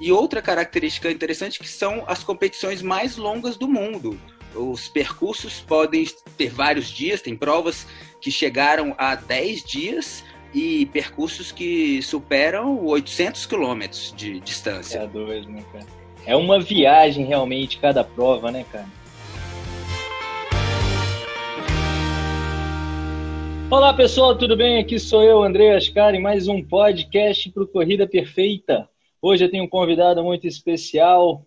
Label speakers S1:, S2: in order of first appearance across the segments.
S1: E outra característica interessante que são as competições mais longas do mundo. Os percursos podem ter vários dias, tem provas que chegaram a 10 dias e percursos que superam 800 quilômetros de distância.
S2: É né, cara? É uma viagem realmente cada prova, né, cara? Olá pessoal, tudo bem? Aqui sou eu, André Ascar, em mais um podcast para Corrida Perfeita. Hoje eu tenho um convidado muito especial,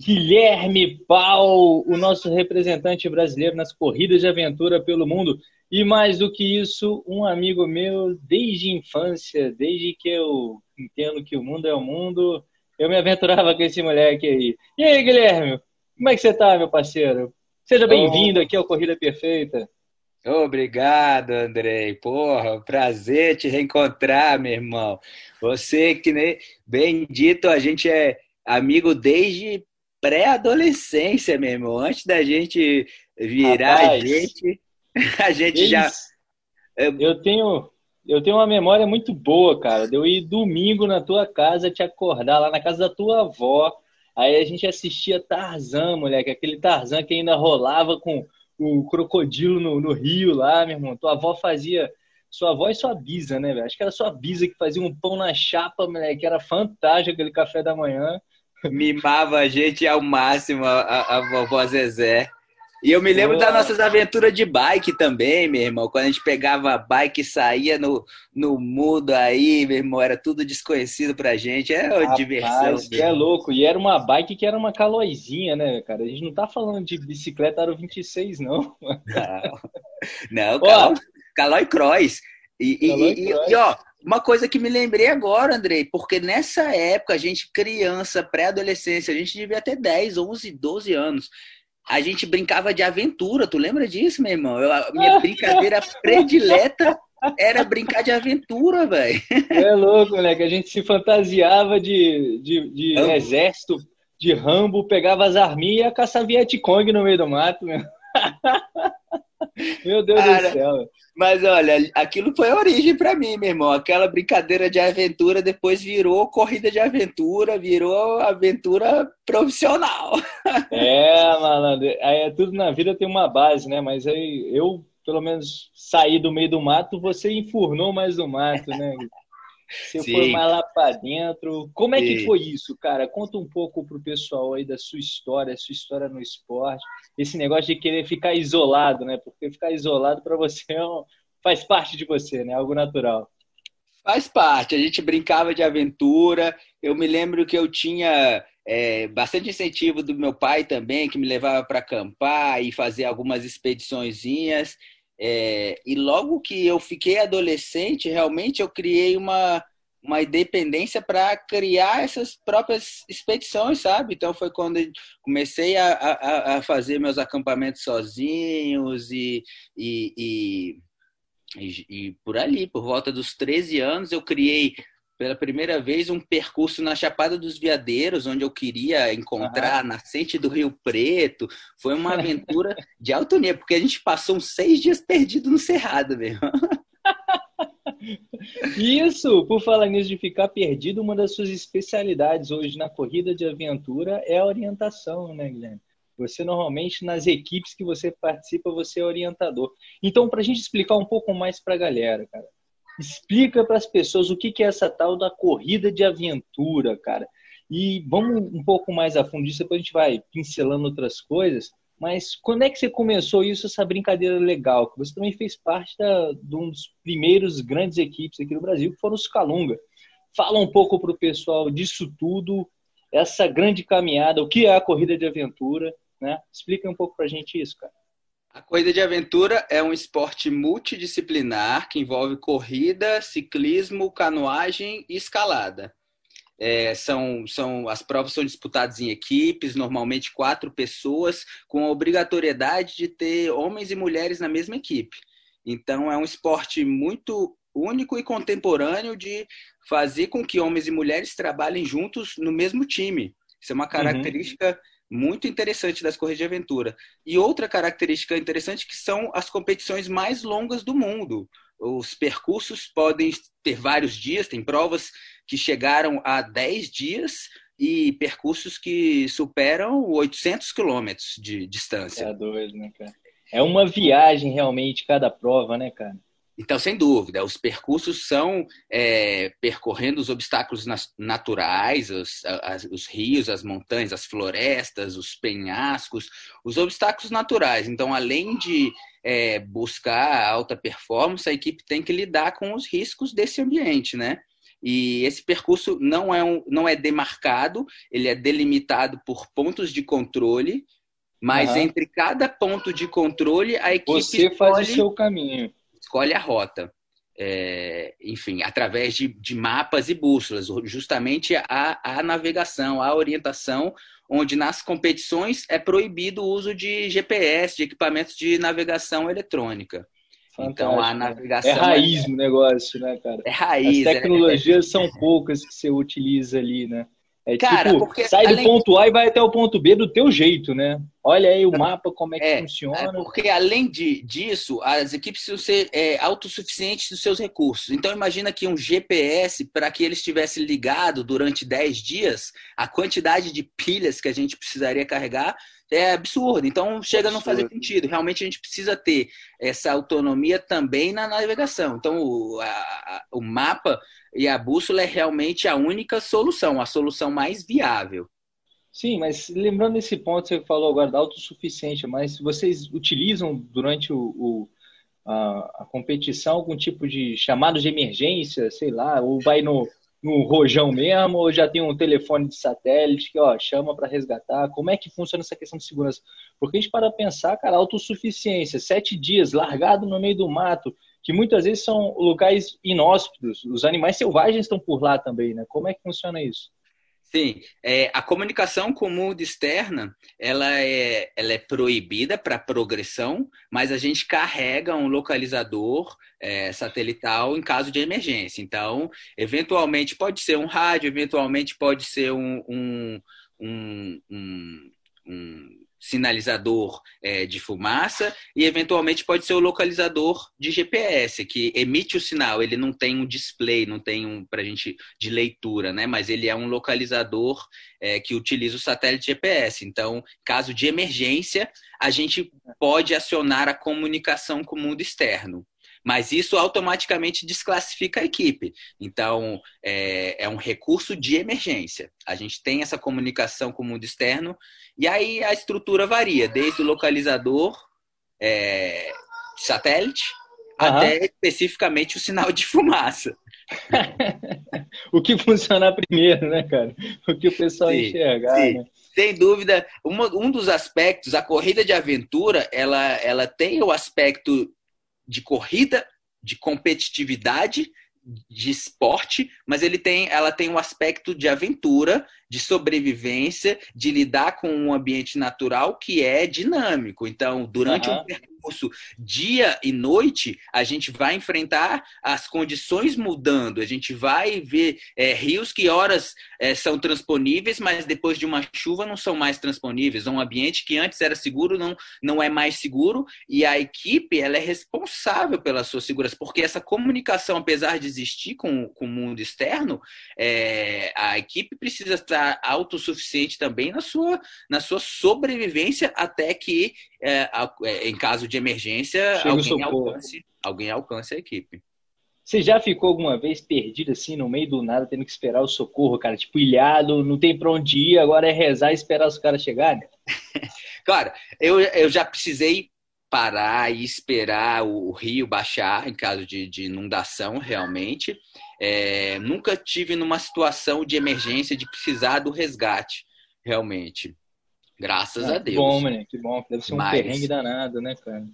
S2: Guilherme Pau, o nosso representante brasileiro nas corridas de aventura pelo mundo. E mais do que isso, um amigo meu desde infância, desde que eu entendo que o mundo é o mundo, eu me aventurava com esse moleque aí. E aí, Guilherme, como é que você tá, meu parceiro? Seja bem-vindo aqui ao Corrida Perfeita.
S1: Obrigado, Andrei. Porra, prazer te reencontrar, meu irmão. Você que nem bem dito, a gente é amigo desde pré-adolescência, meu irmão. Antes da gente virar Rapaz, gente, a gente já
S2: Eu tenho eu tenho uma memória muito boa, cara. De eu ir domingo na tua casa te acordar lá na casa da tua avó. Aí a gente assistia Tarzan, moleque, aquele Tarzan que ainda rolava com o crocodilo no, no rio lá, meu irmão. Tua avó fazia. Sua avó e sua bisa, né, velho? Acho que era sua bisa que fazia um pão na chapa, moleque. Era fantástico aquele café da manhã.
S1: Mimava a gente ao máximo, a, a, a vovó Zezé. E eu me lembro das nossas aventuras de bike também, meu irmão. Quando a gente pegava a bike e saía no, no mudo aí, meu irmão, era tudo desconhecido pra gente. É uma diversão.
S2: Que é louco. E era uma bike que era uma calóizinha, né, cara? A gente não tá falando de bicicleta Aro 26, não.
S1: Não, não calói, cross. E, e, e, e, ó, uma coisa que me lembrei agora, Andrei, porque nessa época, a gente, criança, pré-adolescência, a gente devia ter 10, 11, 12 anos a gente brincava de aventura. Tu lembra disso, meu irmão? Eu, a minha brincadeira predileta era brincar de aventura, velho.
S2: É louco, moleque. A gente se fantasiava de, de, de exército, de Rambo, pegava as arminhas e ia caçar Vietcong no meio do mato, meu. Meu Deus Cara, do céu.
S1: Mas olha, aquilo foi a origem para mim, meu irmão. Aquela brincadeira de aventura depois virou corrida de aventura, virou aventura profissional.
S2: É, malandro. É, tudo na vida tem uma base, né? Mas aí eu, pelo menos, saí do meio do mato, você enfurnou mais o mato, né? Você Sim. foi mais lá para dentro. Como é Sim. que foi isso, cara? Conta um pouco pro pessoal aí da sua história, sua história no esporte. Esse negócio de querer ficar isolado, né? Porque ficar isolado para você é um... faz parte de você, né? Algo natural.
S1: Faz parte. A gente brincava de aventura. Eu me lembro que eu tinha é, bastante incentivo do meu pai também, que me levava para acampar e fazer algumas expediçõezinhas. É, e logo que eu fiquei adolescente, realmente eu criei uma, uma independência para criar essas próprias expedições, sabe? Então foi quando comecei a, a, a fazer meus acampamentos sozinhos e, e, e, e, e por ali, por volta dos 13 anos, eu criei pela primeira vez um percurso na Chapada dos Veadeiros, onde eu queria encontrar a nascente do Rio Preto. Foi uma aventura de alto nível, porque a gente passou uns seis dias perdido no Cerrado mesmo.
S2: Isso, por falar nisso de ficar perdido, uma das suas especialidades hoje na corrida de aventura é a orientação, né, Guilherme? Você normalmente nas equipes que você participa, você é orientador. Então, para a gente explicar um pouco mais para a galera, cara, Explica para as pessoas o que é essa tal da corrida de aventura, cara. E vamos um pouco mais a fundo disso, depois a gente vai pincelando outras coisas. Mas quando é que você começou isso, essa brincadeira legal? Você também fez parte da, de um dos primeiros grandes equipes aqui no Brasil, que foram os Calunga. Fala um pouco para o pessoal disso tudo, essa grande caminhada, o que é a corrida de aventura, né? Explica um pouco para a gente isso, cara.
S1: A corrida de aventura é um esporte multidisciplinar que envolve corrida, ciclismo, canoagem e escalada. É, são, são, as provas são disputadas em equipes, normalmente quatro pessoas, com a obrigatoriedade de ter homens e mulheres na mesma equipe. Então, é um esporte muito único e contemporâneo de fazer com que homens e mulheres trabalhem juntos no mesmo time. Isso é uma uhum. característica uhum muito interessante das corridas de aventura. E outra característica interessante que são as competições mais longas do mundo. Os percursos podem ter vários dias, tem provas que chegaram a 10 dias e percursos que superam 800 quilômetros de distância.
S2: É né, cara? É uma viagem realmente cada prova, né, cara?
S1: Então, sem dúvida, os percursos são é, percorrendo os obstáculos naturais, os, as, os, rios, as montanhas, as florestas, os penhascos, os obstáculos naturais. Então, além de é, buscar alta performance, a equipe tem que lidar com os riscos desse ambiente, né? E esse percurso não é, um, não é demarcado, ele é delimitado por pontos de controle, mas uhum. entre cada ponto de controle, a equipe.
S2: Você faz o seu caminho
S1: escolhe a rota. É, enfim, através de, de, mapas e bússolas, justamente a, a navegação, a orientação, onde nas competições é proibido o uso de GPS, de equipamentos de navegação eletrônica.
S2: Fantástico. Então a navegação. É raiz é, o negócio, né, cara?
S1: É raiz.
S2: As tecnologias é, são poucas que você utiliza ali, né? É Cara, tipo, porque, sai do ponto A e vai até o ponto B do teu jeito, né? Olha aí o mapa, como é que é, funciona. É
S1: porque, além de, disso, as equipes precisam ser é, autossuficientes dos seus recursos. Então, imagina que um GPS, para que ele estivesse ligado durante 10 dias, a quantidade de pilhas que a gente precisaria carregar é absurdo. Então, chega a não fazer sentido. Realmente, a gente precisa ter essa autonomia também na navegação. Então, o, a, o mapa e a bússola é realmente a única solução, a solução mais viável.
S2: Sim, mas lembrando desse ponto que você falou agora da autossuficiência, mas vocês utilizam durante o, o a, a, competição algum tipo de chamado de emergência, sei lá, ou vai no, no rojão mesmo, ou já tem um telefone de satélite que ó, chama para resgatar? Como é que funciona essa questão de segurança? Porque a gente para pensar, cara, autossuficiência, sete dias largado no meio do mato, que muitas vezes são locais inóspitos. Os animais selvagens estão por lá também, né? Como é que funciona isso?
S1: Sim, é, a comunicação com o mundo externa, ela é, ela é proibida para progressão, mas a gente carrega um localizador é, satelital em caso de emergência. Então, eventualmente pode ser um rádio, eventualmente pode ser um, um, um, um sinalizador é, de fumaça e eventualmente pode ser o localizador de GPS que emite o sinal. Ele não tem um display, não tem um para gente de leitura, né? Mas ele é um localizador é, que utiliza o satélite GPS. Então, caso de emergência, a gente pode acionar a comunicação com o mundo externo mas isso automaticamente desclassifica a equipe. Então, é, é, um recurso de emergência. A gente tem essa comunicação com o mundo externo, e aí a estrutura varia, desde o localizador, é, satélite, uhum. até especificamente o sinal de fumaça.
S2: o que funcionar primeiro, né, cara? O que o pessoal sim, enxergar, sim. né?
S1: Sem dúvida, uma, um dos aspectos, a corrida de aventura, ela, ela tem o aspecto de corrida, de competitividade, de esporte, mas ele tem, ela tem um aspecto de aventura, de sobrevivência, de lidar com um ambiente natural que é dinâmico. Então, durante uhum. um percurso dia e noite, a gente vai enfrentar as condições mudando, a gente vai ver é, rios que horas é, são transponíveis, mas depois de uma chuva não são mais transponíveis. Um ambiente que antes era seguro não, não é mais seguro e a equipe ela é responsável pela sua segurança, porque essa comunicação, apesar de existir com, com o mundo externo, é, a equipe precisa estar autossuficiente também na sua, na sua sobrevivência até que, é, é em caso de emergência, alguém alcance, alguém alcance a equipe.
S2: Você já ficou alguma vez perdido assim, no meio do nada, tendo que esperar o socorro, cara? Tipo, ilhado, não tem pra onde ir, agora é rezar e esperar os caras chegarem?
S1: Cara, eu, eu já precisei parar e esperar o, rio baixar em caso de, de inundação, realmente. É, nunca tive numa situação de emergência de precisar do resgate, realmente. Graças ah, a Deus.
S2: Que bom, mano, que bom. Deve ser um Mas, perrengue danado, né, cara?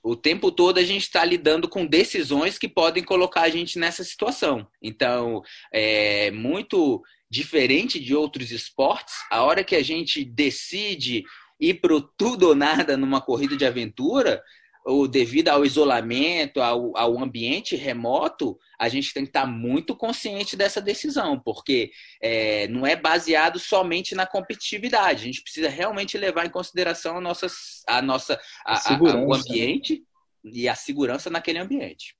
S1: O tempo todo a gente está lidando com decisões que podem colocar a gente nessa situação. Então, é muito diferente de outros esportes. A hora que a gente decide ir pro tudo ou nada numa corrida de aventura, ou devido ao isolamento, ao, ao, ambiente remoto, a gente tem que estar muito consciente dessa decisão, porque é, não é baseado somente na competitividade. A gente precisa realmente levar em consideração a, nossa, a nossa a, a, o né? ambiente e a segurança naquele ambiente.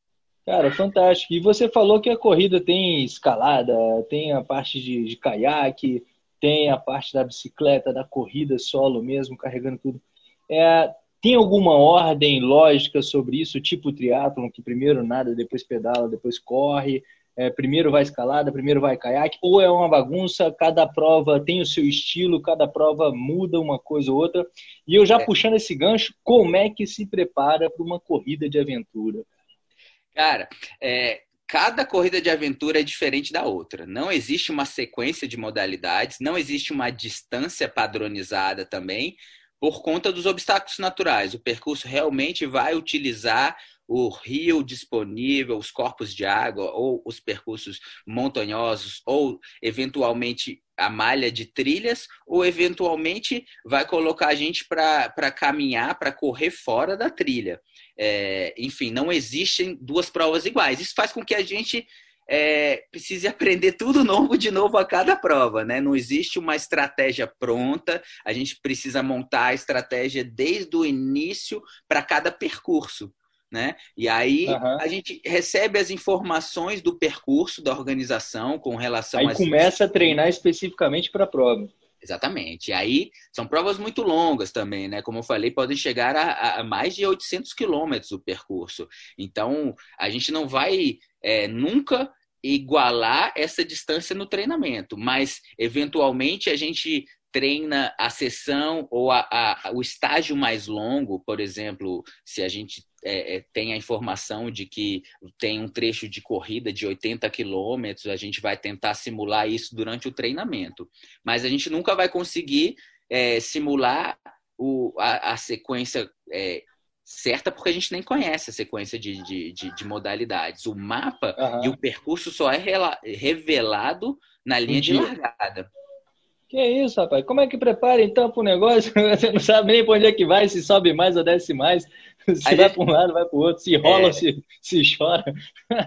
S2: Cara, fantástico. E você falou que a corrida tem escalada, tem a parte de, de caiaque, tem a parte da bicicleta, da corrida solo mesmo, carregando tudo. É, tem alguma ordem lógica sobre isso, tipo triatlon, que primeiro nada, depois pedala, depois corre, é, primeiro vai escalada, primeiro vai caiaque, ou é uma bagunça, cada prova tem o seu estilo, cada prova muda uma coisa ou outra. E eu já é. puxando esse gancho, como é que se prepara para uma corrida de aventura?
S1: Cara, é, cada corrida de aventura é diferente da outra. Não existe uma sequência de modalidades, não existe uma distância padronizada também, por conta dos obstáculos naturais. O percurso realmente vai utilizar o rio disponível, os corpos de água, ou os percursos montanhosos, ou eventualmente a malha de trilhas, ou eventualmente vai colocar a gente para caminhar, para correr fora da trilha. É, enfim, não existem duas provas iguais. Isso faz com que a gente é, precise aprender tudo novo de novo a cada prova, né? Não existe uma estratégia pronta, a gente precisa montar a estratégia desde o início para cada percurso. Né? E aí uhum. a gente recebe as informações do percurso da organização com relação
S2: aí começa a treinar especificamente para a prova.
S1: Exatamente. E aí são provas muito longas também, né? Como eu falei, podem chegar a, a mais de 800 quilômetros o percurso. Então a gente não vai é, nunca igualar essa distância no treinamento, mas eventualmente a gente treina a sessão ou a, a, o estágio mais longo, por exemplo, se a gente é, é tem a informação de que tem um trecho de corrida de 80 quilômetros, a gente vai tentar simular isso durante o treinamento. Mas a gente nunca vai conseguir é, simular o, a, a sequência é, certa porque a gente nem conhece a sequência de, de, de, de modalidades. O mapa uhum. e o percurso só é revelado na linha de largada.
S2: Que isso, rapaz? Como é que prepara então para o negócio? Você não sabe nem para onde é que vai, se sobe mais ou desce mais, se vai para um lado, vai para o outro, se rola é... ou se, se chora.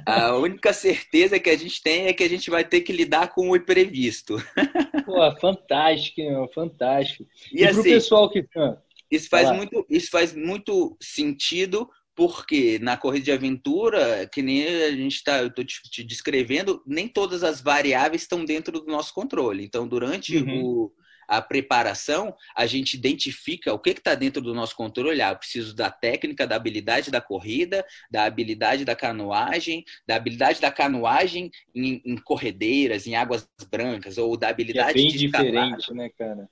S1: A única certeza que a gente tem é que a gente vai ter que lidar com o imprevisto.
S2: Pô, fantástico, fantástico. E, e assim, para o pessoal que.
S1: Ah, isso faz, muito, isso faz muito sentido porque na corrida de aventura, que nem a gente está, eu estou te, te, descrevendo, nem todas as variáveis estão dentro do nosso controle. Então, durante uhum. o, a preparação, a gente identifica o que está dentro do nosso controle. Ah, eu preciso da técnica, da habilidade da corrida, da habilidade da canoagem, da habilidade da canoagem em, em corredeiras, em águas brancas, ou da habilidade que é
S2: bem diferente, né, cara?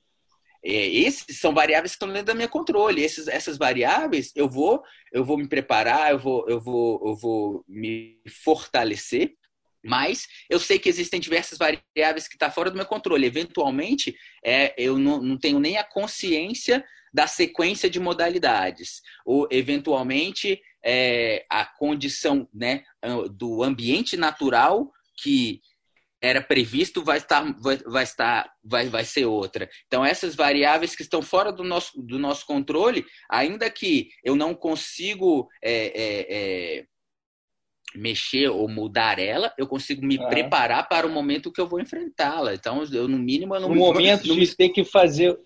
S1: É, esses são variáveis que estão dentro da minha controle. Esses, essas variáveis eu vou, eu vou me preparar, eu vou, eu vou, eu vou me fortalecer. Mas eu sei que existem diversas variáveis que estão tá fora do meu controle. Eventualmente, é, eu não, não tenho nem a consciência da sequência de modalidades. Ou, eventualmente, é, a condição né, do ambiente natural que era previsto vai estar vai, vai estar vai, vai ser outra. Então essas variáveis que estão fora do nosso, do nosso controle, ainda que eu não consigo é, é, é, mexer ou mudar ela, eu consigo me ah. preparar para o momento que eu vou enfrentá-la. Então eu no mínimo eu não
S2: no me, momento não de me... ter que fazer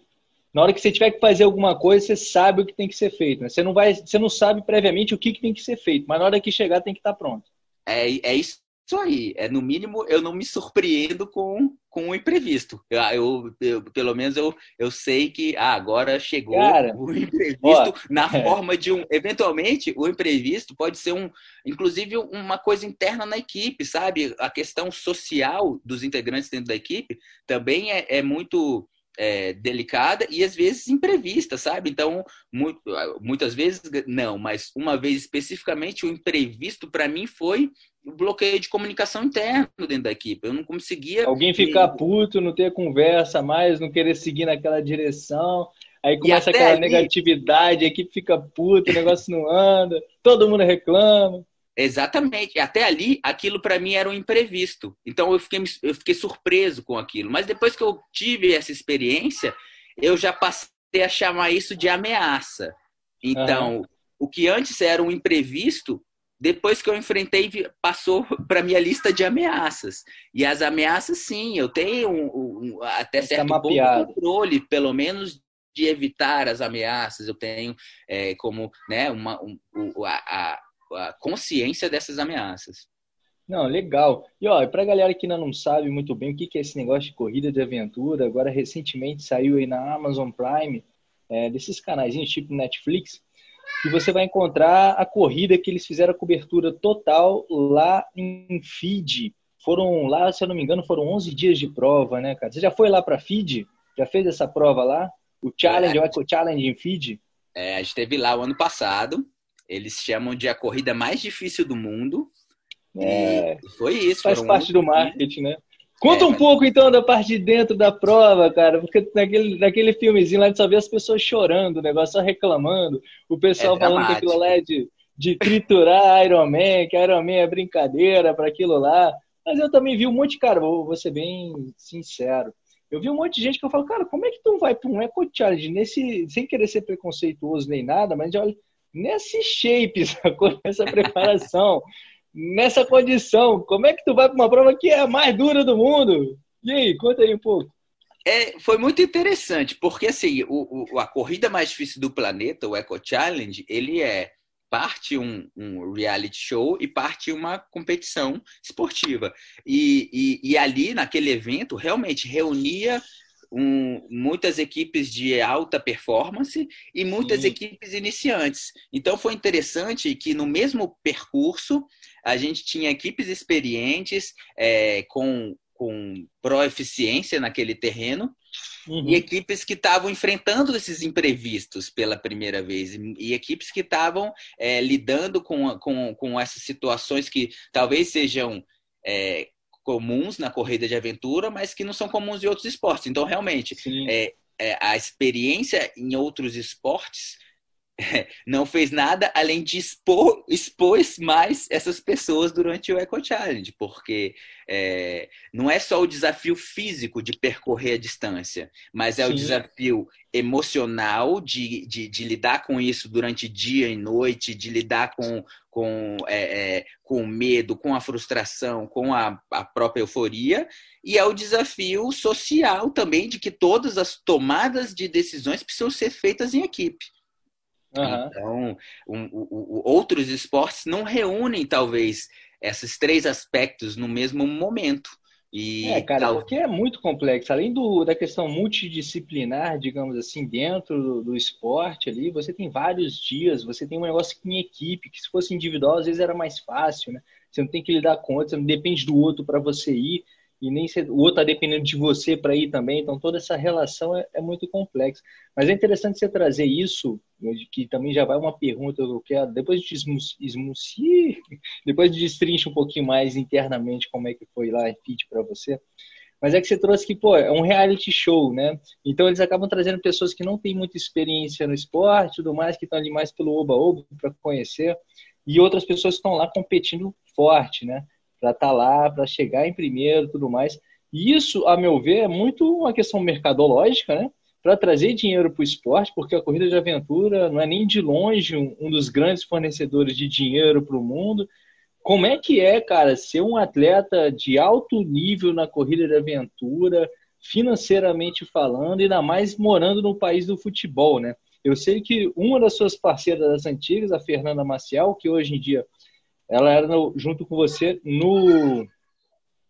S2: na hora que você tiver que fazer alguma coisa, você sabe o que tem que ser feito. Né? Você não vai, você não sabe previamente o que, que tem que ser feito, mas na hora que chegar tem que estar pronto.
S1: É, é isso isso aí. É, no mínimo, eu não me surpreendo com, com o imprevisto. Eu, eu, eu pelo menos eu, eu sei que ah, agora chegou Cara, o imprevisto ó, na é. forma de um. Eventualmente, o imprevisto pode ser um, inclusive, uma coisa interna na equipe, sabe? A questão social dos integrantes dentro da equipe também é, é muito. É, delicada e às vezes imprevista, sabe? Então, muito, muitas vezes não, mas uma vez especificamente o imprevisto para mim foi bloqueio de comunicação interno dentro da equipe. Eu não conseguia.
S2: Alguém ficar puto, não ter conversa mais, não querer seguir naquela direção. Aí começa aquela ali... negatividade, a equipe fica puta, o negócio não anda, todo mundo reclama.
S1: Exatamente. Até ali, aquilo para mim era um imprevisto. Então eu fiquei, eu fiquei surpreso com aquilo. Mas depois que eu tive essa experiência, eu já passei a chamar isso de ameaça. Então, uhum. o que antes era um imprevisto, depois que eu enfrentei, passou para minha lista de ameaças. E as ameaças, sim, eu tenho um, um, até certo tá ponto controle, pelo menos de evitar as ameaças. Eu tenho é, como né, uma, um, a, a, a consciência dessas ameaças.
S2: Não, legal. E ó, para a galera que ainda não sabe muito bem o que é esse negócio de corrida de aventura, agora recentemente saiu aí na Amazon Prime, é, desses canais tipo Netflix, que você vai encontrar a corrida que eles fizeram a cobertura total lá em Fiji. Foram lá, se eu não me engano, foram 11 dias de prova, né, cara? Você já foi lá para Fiji? Já fez essa prova lá? O Challenge, é, o Eco Challenge em Fiji?
S1: É, a gente esteve lá o ano passado. Eles chamam de a corrida mais difícil do mundo.
S2: É, foi isso. Faz parte do marketing, né? Conta é, um mas... pouco então da parte de dentro da prova, cara, porque naquele, naquele filmezinho lá a gente só vê as pessoas chorando, o negócio só reclamando, o pessoal é falando que aquilo lá é de, de triturar Iron Man, que Iron Man é brincadeira para aquilo lá. Mas eu também vi um monte, cara, vou, vou ser bem sincero. Eu vi um monte de gente que eu falo, cara, como é que tu vai para um Eco Challenge nesse, sem querer ser preconceituoso nem nada, mas olha, nesse shape, sacou? nessa preparação, nessa condição, como é que tu vai para uma prova que é a mais dura do mundo? E aí, conta aí um pouco.
S1: É, foi muito interessante, porque assim, o, o, a corrida mais difícil do planeta, o Eco Challenge, ele é parte um, um, reality show e parte uma competição esportiva. E, e, e ali, naquele evento, realmente reunia um, muitas equipes de alta performance e muitas Sim. equipes iniciantes. Então foi interessante que no mesmo percurso a gente tinha equipes experientes é, com, com proeficiência naquele terreno Uhum. E equipes que estavam enfrentando esses imprevistos pela primeira vez. E, equipes que estavam é, lidando com, com, com essas situações que talvez sejam é, comuns na corrida de aventura, mas que não são comuns em outros esportes. Então, realmente, é, é, a experiência em outros esportes não fez nada além de expor, expor mais essas pessoas durante o Eco Challenge, porque é, não é só o desafio físico de percorrer a distância, mas é Sim. o desafio emocional de, de, de, lidar com isso durante dia e noite, de lidar com, com, é, é, com o medo, com a frustração, com a, a própria euforia, e é o desafio social também de que todas as tomadas de decisões precisam ser feitas em equipe. Uhum. Então, um, um, outros esportes não reúnem, talvez, esses três aspectos no mesmo momento.
S2: E é, cara, tal... porque é muito complexo. Além do, da questão multidisciplinar, digamos assim, dentro do, do, esporte ali, você tem vários dias, você tem um negócio em equipe, que se fosse individual, às vezes era mais fácil, né? Você não tem que lidar com outro, você não depende do outro para você ir e nem o outro está dependendo de você para ir também, então toda essa relação é, é, muito complexa. Mas é interessante você trazer isso, que também já vai uma pergunta que eu quero, depois de esmuci, depois de destrincha um pouquinho mais internamente como é que foi lá em FIT para você, mas é que você trouxe que, pô, é um reality show, né? Então eles acabam trazendo pessoas que não têm muita experiência no esporte, tudo mais, que estão ali mais pelo oba-oba para conhecer, e outras pessoas que estão lá competindo forte, né? Para estar tá lá, para chegar em primeiro tudo mais. E isso, a meu ver, é muito uma questão mercadológica, né? Para trazer dinheiro para o esporte, porque a corrida de aventura não é nem de longe um, dos grandes fornecedores de dinheiro para o mundo. Como é que é, cara, ser um atleta de alto nível na corrida de aventura, financeiramente falando, ainda mais morando no país do futebol, né? Eu sei que uma das suas parceiras das antigas, a Fernanda Maciel, que hoje em dia ela era no, junto com você no,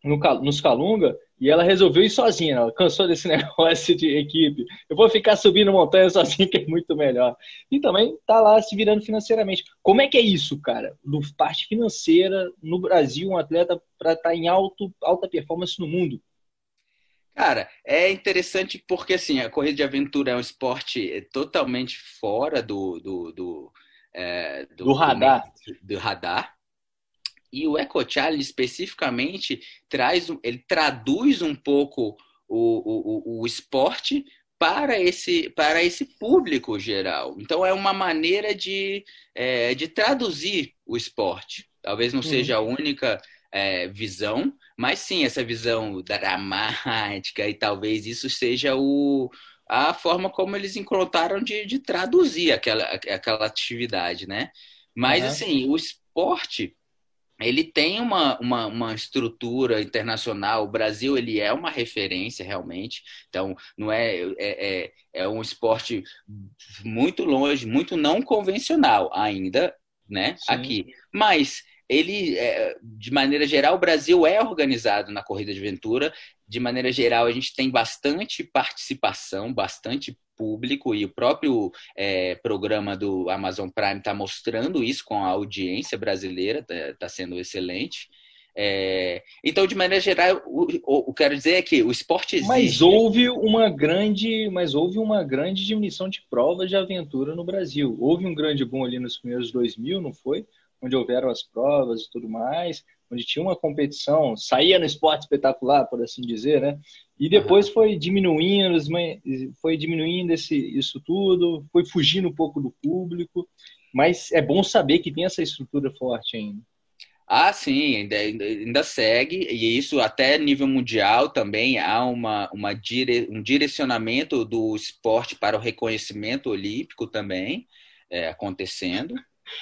S2: no, nos Calunga e ela resolveu ir sozinha. Ela cansou desse negócio de equipe. Eu vou ficar subindo montanha sozinha, que é muito melhor. E também tá lá se virando financeiramente. Como é que é isso, cara? Do parte financeira no Brasil, um atleta para estar tá em alto, alta performance no mundo?
S1: Cara, é interessante porque assim, a corrida de aventura é um esporte totalmente fora do, do, do,
S2: é, do, do radar.
S1: Do, do radar. E o Eco Challenge especificamente traz, ele traduz um pouco o, o, o esporte para esse, para esse público geral. Então é uma maneira de, é, de traduzir o esporte. Talvez não uhum. seja a única é, visão, mas sim essa visão dramática e talvez isso seja o, a forma como eles encontraram de, de traduzir aquela, aquela atividade, né? Mas uhum. assim, o esporte ele tem uma, uma, uma, estrutura internacional. O Brasil ele é uma referência realmente. Então não é, é, é, é um esporte muito longe, muito não convencional ainda, né? Sim. Aqui, mas ele, é, de maneira geral, o Brasil é organizado na corrida de aventura. De maneira geral, a gente tem bastante participação, bastante público, e o próprio é, programa do Amazon Prime está mostrando isso com a audiência brasileira, está tá sendo excelente. É, então, de maneira geral, o, o, quero dizer é que o esporte existe.
S2: Mas houve uma grande, mas houve uma grande diminuição de provas de aventura no Brasil. Houve um grande boom ali nos primeiros 2000, não foi? Onde houveram as provas e tudo mais, onde tinha uma competição, saía no esporte espetacular, por assim dizer, né? E depois uhum. foi diminuindo, foi diminuindo esse, isso tudo, foi fugindo um pouco do público. Mas é bom saber que tem essa estrutura forte ainda.
S1: Ah, sim, ainda, ainda segue, e isso até nível mundial também há uma, uma dire, um direcionamento do esporte para o reconhecimento olímpico também é, acontecendo.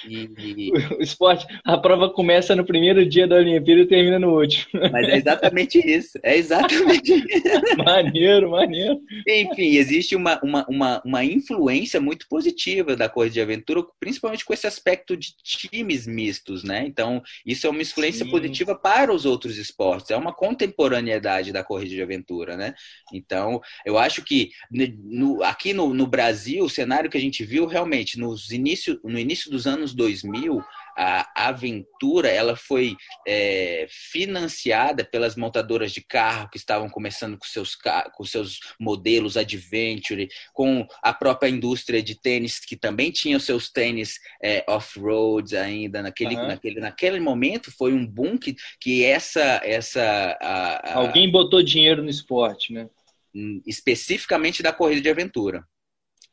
S2: E... O esporte, a prova começa no primeiro dia da Olimpíada e termina no último.
S1: Mas é exatamente isso. É exatamente isso.
S2: maneiro, maneiro.
S1: Enfim, existe uma, uma, uma, uma influência muito positiva da corrida de aventura, principalmente com esse aspecto de times mistos, né? Então, isso é uma influência Sim. positiva para os outros esportes. É uma contemporaneidade da corrida de aventura, né? Então, eu acho que no, aqui no, no Brasil, o cenário que a gente viu realmente nos início, no início dos anos anos 2000, a aventura ela foi é, financiada pelas montadoras de carro que estavam começando com seus, com seus modelos adventure, com a própria indústria de tênis que também tinha os seus tênis é, off-road ainda naquele, uhum. naquele, naquele momento foi um boom que, que essa essa a,
S2: a... alguém botou dinheiro no esporte, né?
S1: Hum, especificamente da corrida de aventura.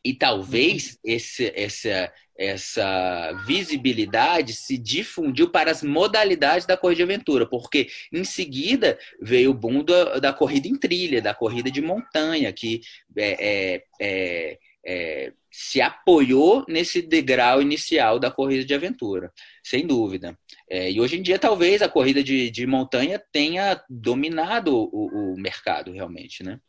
S1: E talvez esse, essa, essa visibilidade se difundiu para as modalidades da corrida de aventura, porque em seguida veio o boom da, da corrida em trilha, da corrida de montanha, que é, é, é, é, se apoiou nesse degrau inicial da corrida de aventura, sem dúvida. É, e hoje em dia, talvez a corrida de, de montanha tenha dominado o, o mercado realmente, né?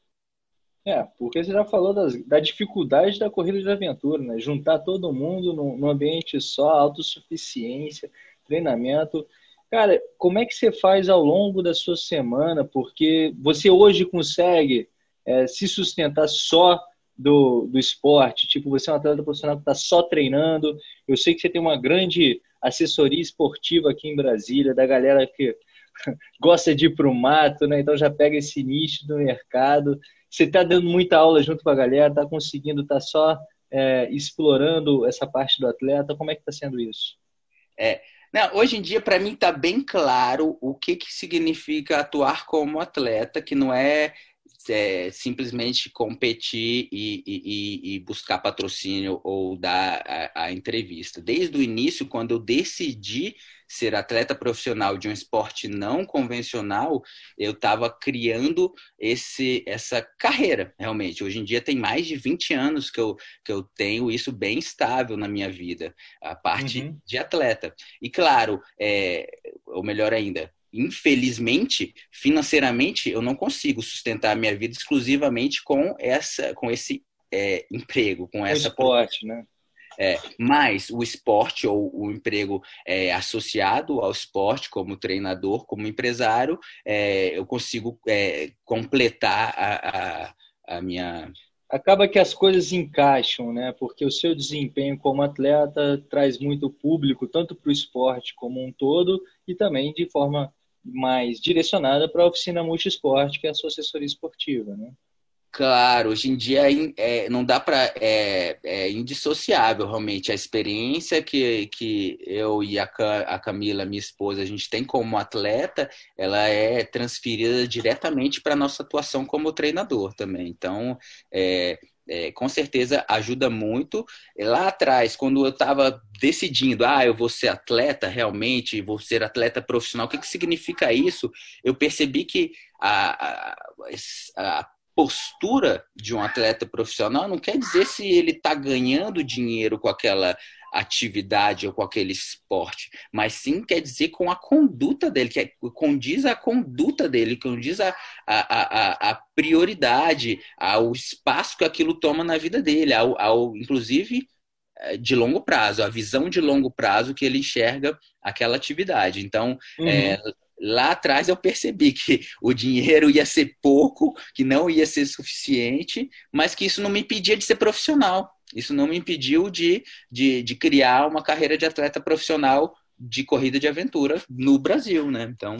S2: É, porque você já falou das, da dificuldade da corrida de aventura, né? Juntar todo mundo num, num ambiente só, autossuficiência, treinamento. Cara, como é que você faz ao longo da sua semana? Porque você hoje consegue é, se sustentar só do, do esporte? Tipo, você é um atleta profissional que está só treinando. Eu sei que você tem uma grande assessoria esportiva aqui em Brasília, da galera que gosta de ir para o mato, né? Então já pega esse nicho do mercado. Você está dando muita aula junto com a galera, está conseguindo, está só é, explorando essa parte do atleta. Como é que está sendo isso?
S1: É, não, hoje em dia, para mim, está bem claro o que, que significa atuar como atleta, que não é, é simplesmente competir e, e, e, buscar patrocínio ou dar a, a entrevista. Desde o início, quando eu decidi ser atleta profissional de um esporte não convencional, eu estava criando esse, essa carreira, realmente. Hoje em dia tem mais de 20 anos que eu, que eu tenho isso bem estável na minha vida, a parte uhum. de atleta. E claro, é, ou melhor ainda, infelizmente, financeiramente, eu não consigo sustentar a minha vida exclusivamente com essa, com esse é, emprego, com essa
S2: esporte, né?
S1: É, mas o esporte ou o emprego é, associado ao esporte, como treinador, como empresário, é, eu consigo é, completar a, a, a minha
S2: acaba que as coisas encaixam, né? Porque o seu desempenho como atleta traz muito público, tanto para o esporte como um todo, e também de forma mais direcionada para a oficina multiesporte, que é a sua assessoria esportiva, né?
S1: Claro, hoje em dia é, é não dá para é, é, indissociável realmente a experiência que, que eu e a, Camila, minha esposa, a gente tem como atleta, ela é transferida diretamente para nossa atuação como treinador também. Então, é, é, com certeza ajuda muito. Lá atrás, quando eu estava decidindo, ah, eu vou ser atleta realmente, vou ser atleta profissional, o que, que significa isso? Eu percebi que a, a, a postura de um atleta profissional não quer dizer se ele está ganhando dinheiro com aquela atividade ou com aquele esporte, mas sim quer dizer com a conduta dele, que é, condiz a conduta dele, condiz a, a, a, a prioridade, ao espaço que aquilo toma na vida dele, ao, ao inclusive eh, de longo prazo, a visão de longo prazo que ele enxerga aquela atividade. Então, uhum. é, lá atrás eu percebi que o dinheiro ia ser pouco, que não ia ser suficiente, mas que isso não me impedia de ser profissional. Isso não me impediu de, de, de criar uma carreira de atleta profissional de corrida de aventura no Brasil, né? Então.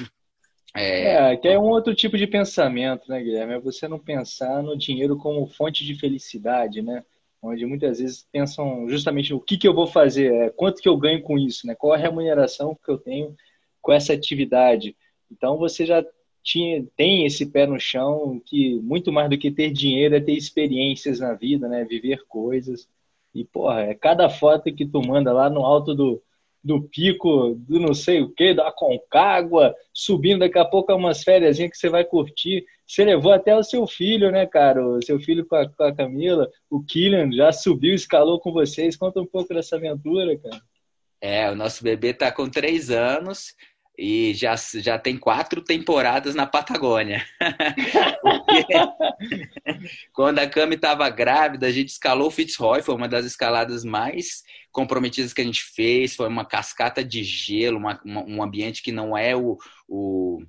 S2: É... é, que é um outro tipo de pensamento, né, Guilherme? É você não pensar no dinheiro como fonte de felicidade, né? Onde muitas vezes pensam justamente o que, que eu vou fazer, é, quanto que eu ganho com isso, né? Qual a remuneração que eu tenho com essa atividade. Então você já tinha, tem esse pé no chão que muito mais do que ter dinheiro é ter experiências na vida, né? Viver coisas. E, porra, é cada foto que tu manda lá no alto do, do pico, do não sei o que, da Concagua, subindo daqui a pouco é umas férias que você vai curtir. Você levou até o seu filho, né, cara? O seu filho com a, com a Camila, o Killian, já subiu, escalou com vocês. Conta um pouco dessa aventura, cara.
S1: É, o nosso bebê tá com três anos e já, já tem quatro temporadas na Patagônia. quando a Cami estava grávida, a gente escalou o Fitzroy, foi uma das escaladas mais comprometidas que a gente fez, foi uma cascata de gelo, uma, uma, um ambiente que não é o, o,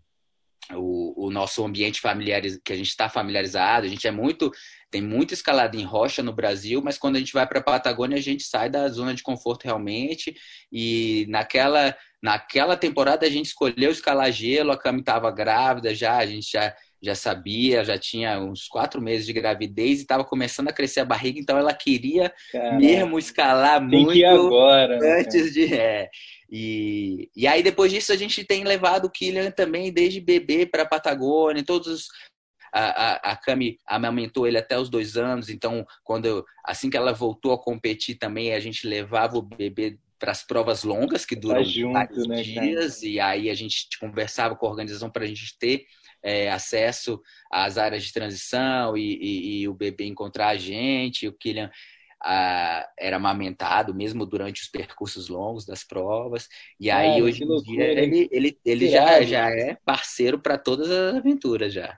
S1: o, o nosso ambiente familiar que a gente está familiarizado, a gente é muito tem muita escalada em rocha no Brasil, mas quando a gente vai para a Patagônia, a gente sai da zona de conforto realmente. E naquela, naquela temporada a gente escolheu escalar gelo, a Cami estava grávida já, a gente já, já sabia, já tinha uns quatro meses de gravidez e estava começando a crescer a barriga, então ela queria mesmo escalar muito
S2: agora,
S1: né, antes de. É. E, e aí, depois disso, a gente tem levado o Killian também desde bebê para a Patagônia, todos os, a, a, a Cami amamentou ele até os dois anos, então quando eu, assim que ela voltou a competir também, a gente levava o bebê para as provas longas que duram tá junto, vários né, dias cara? e aí a gente conversava com a organização para a gente ter é, acesso às áreas de transição e, e, e, o bebê encontrar a gente, o Killian era amamentado mesmo durante os percursos longos das provas. E aí, hoje em dia, ele, ele, ele já, já é parceiro para todas as aventuras já.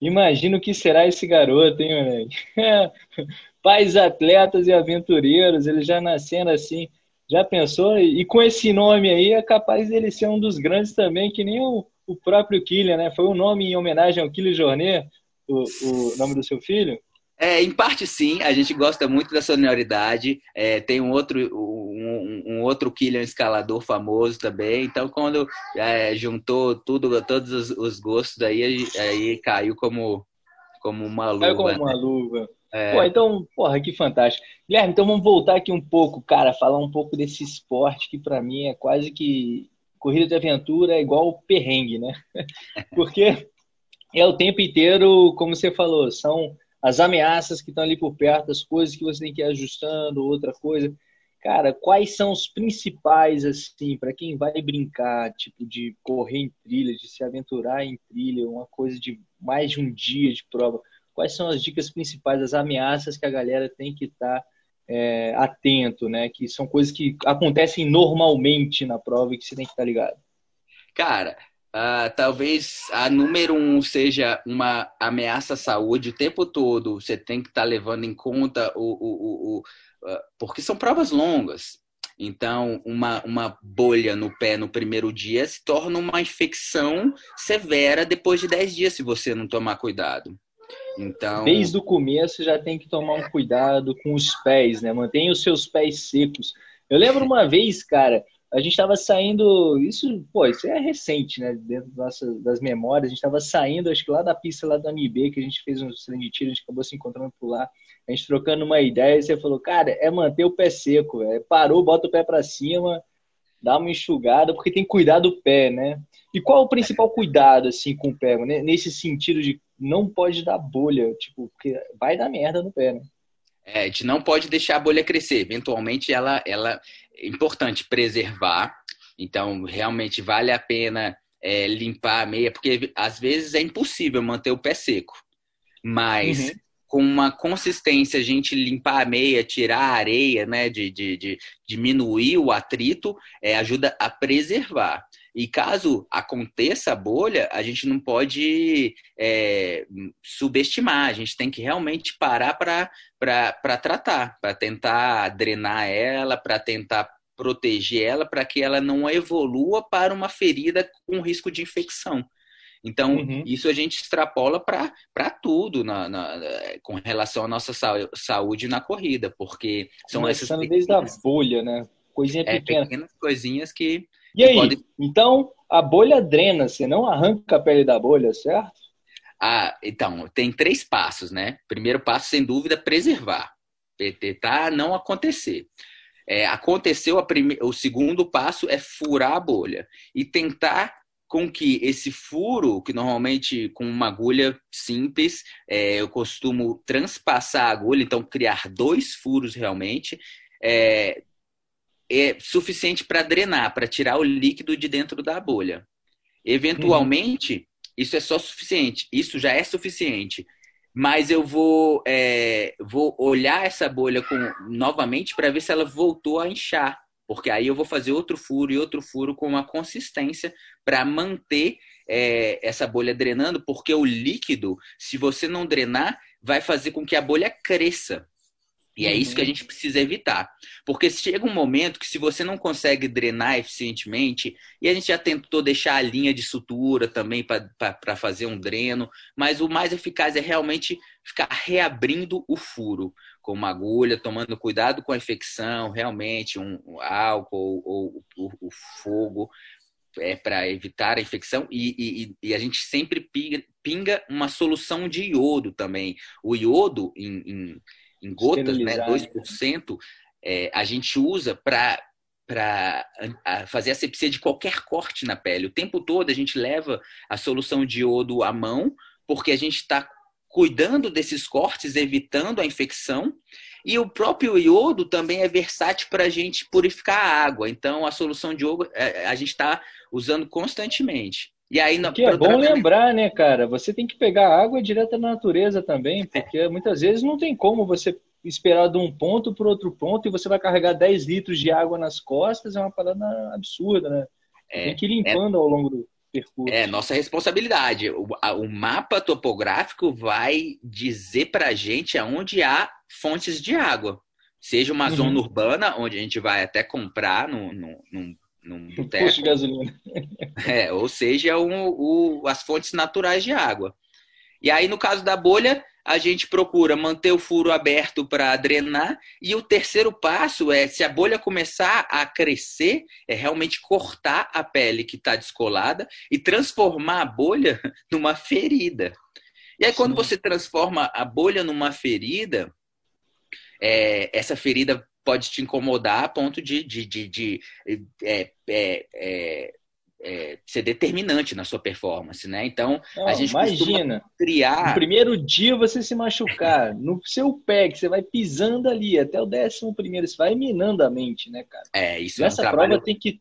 S2: Imagina o que será esse garoto, hein, moleque? Pais atletas e aventureiros, ele já nascendo assim. Já pensou? E com esse nome aí, é capaz dele ser um dos grandes também, que nem o, o próprio Killian, né? Foi um nome em homenagem ao Killian Jornet, o, o nome do seu filho?
S1: É, em parte sim, a gente gosta muito da sonoridade. É, tem um outro, um, um, outro Killian escalador famoso também. Então, quando é, juntou tudo, todos os, os, gostos aí, aí caiu como, como uma luva.
S2: Caiu como
S1: né?
S2: uma luva. É. Pô, então, porra, que fantástico. Guilherme, então vamos voltar aqui um pouco, cara, falar um pouco desse esporte que para mim é quase que corrida de aventura é igual perrengue, né? Porque é o tempo inteiro, como você falou, são as ameaças que estão ali por perto, as coisas que você tem que ir ajustando, outra coisa. Cara, quais são os principais, assim, para quem vai brincar, tipo, de correr em trilha, de se aventurar em trilha, uma coisa de mais de um dia de prova? Quais são as dicas principais, as ameaças que a galera tem que estar tá, é, atento, né? Que são coisas que acontecem normalmente na prova e que você tem que estar tá ligado.
S1: Cara, Uh, talvez a número um seja uma ameaça à saúde o tempo todo. Você tem que estar tá levando em conta o, o, o, o uh, porque são provas longas. Então, uma, uma bolha no pé no primeiro dia se torna uma infecção severa depois de 10 dias, se você não tomar cuidado. Então,
S2: desde o começo já tem que tomar um cuidado com os pés, né? Mantenha os seus pés secos. Eu lembro uma vez, cara, a gente estava saindo, isso, pô, isso é recente, né? Dentro das, das memórias, a gente estava saindo, acho que lá da pista lá da MB, que a gente fez um treino de tiro, a gente acabou se encontrando por lá, a gente trocando uma ideia, e você falou, cara, é manter o pé seco, é, parou, bota o pé para cima, dá uma enxugada, porque tem que cuidar do pé, né? E qual o principal cuidado, assim, com o pé, né? nesse sentido de não pode dar bolha, tipo, porque vai dar merda no pé, né?
S1: É, a gente não pode deixar a bolha crescer. Eventualmente, ela, ela é importante preservar. Então, realmente vale a pena é, limpar a meia, porque às vezes é impossível manter o pé seco. Mas uhum. Com uma consistência, a gente limpar a meia, tirar a areia, né, de, de, de diminuir o atrito, é, ajuda a preservar. E caso aconteça a bolha, a gente não pode é, subestimar, a gente tem que realmente parar para tratar, para tentar drenar ela, para tentar proteger ela, para que ela não evolua para uma ferida com risco de infecção. Então, uhum. isso a gente extrapola para tudo na, na, com relação à nossa saúde na corrida, porque são
S2: Começando essas. Pequenas, desde a bolha, né?
S1: Coisinha é, pequena. pequenas coisinhas que.
S2: E aí? Podem... Então, a bolha drena, você não arranca a pele da bolha, certo?
S1: Ah, então, tem três passos, né? Primeiro passo, sem dúvida, preservar. Tentar não acontecer. É, aconteceu prime... o segundo passo é furar a bolha e tentar com que esse furo, que normalmente com uma agulha simples, é, eu costumo transpassar a agulha, então criar dois furos realmente, é, é suficiente para drenar, para tirar o líquido de dentro da bolha. Eventualmente, uhum. isso é só suficiente, isso já é suficiente. Mas eu vou, é, vou olhar essa bolha com, novamente para ver se ela voltou a inchar porque aí eu vou fazer outro furo e outro furo com uma consistência para manter é, essa bolha drenando, porque o líquido, se você não drenar, vai fazer com que a bolha cresça. E é isso que a uhum. gente precisa evitar. Porque chega um momento que, se você não consegue drenar eficientemente, e a gente já tentou deixar a linha de sutura também para fazer um dreno, mas o mais eficaz é realmente ficar reabrindo o furo com uma agulha, tomando cuidado com a infecção, realmente, um, álcool ou o fogo é para evitar a infecção e, e, e, a gente sempre pinga, uma solução de iodo também. O iodo em, em, em gotas, né, 2%, é, a gente usa para para fazer asepsia de qualquer corte na pele. O tempo todo a gente leva a solução de iodo à mão, porque a gente está cuidando desses cortes, evitando a infecção. E o próprio iodo também é versátil para a gente purificar a água. Então, a solução de iodo é, a gente está usando constantemente. E aí,
S2: que é bom lembrar, né, cara? Você tem que pegar água direto da natureza também, porque é. muitas vezes não tem como você esperar de um ponto para outro ponto e você vai carregar 10 litros de água nas costas, é uma parada absurda, né? É, tem que ir limpando é, ao longo do percurso.
S1: É nossa responsabilidade. O, a, o mapa topográfico vai dizer para a gente aonde há fontes de água. Seja uma uhum. zona urbana, onde a gente vai até comprar no, no, num, num boteco. de gasolina. É, ou seja, um, o, as fontes naturais de água. E aí, no caso da bolha, a gente procura manter o furo aberto para drenar. E o terceiro passo é, se a bolha começar a crescer, é realmente cortar a pele que está descolada e transformar a bolha numa ferida. E aí, Sim. quando você transforma a bolha numa ferida, é, essa ferida pode te incomodar a ponto de, de, de, de é, é, é ser determinante na sua performance, né? Então,
S2: Não, a gente imagina criar. No primeiro dia você se machucar, no seu pé, que você vai pisando ali, até o décimo primeiro, você vai minando a mente, né, cara?
S1: É, isso
S2: Nessa
S1: é
S2: um prova tem que,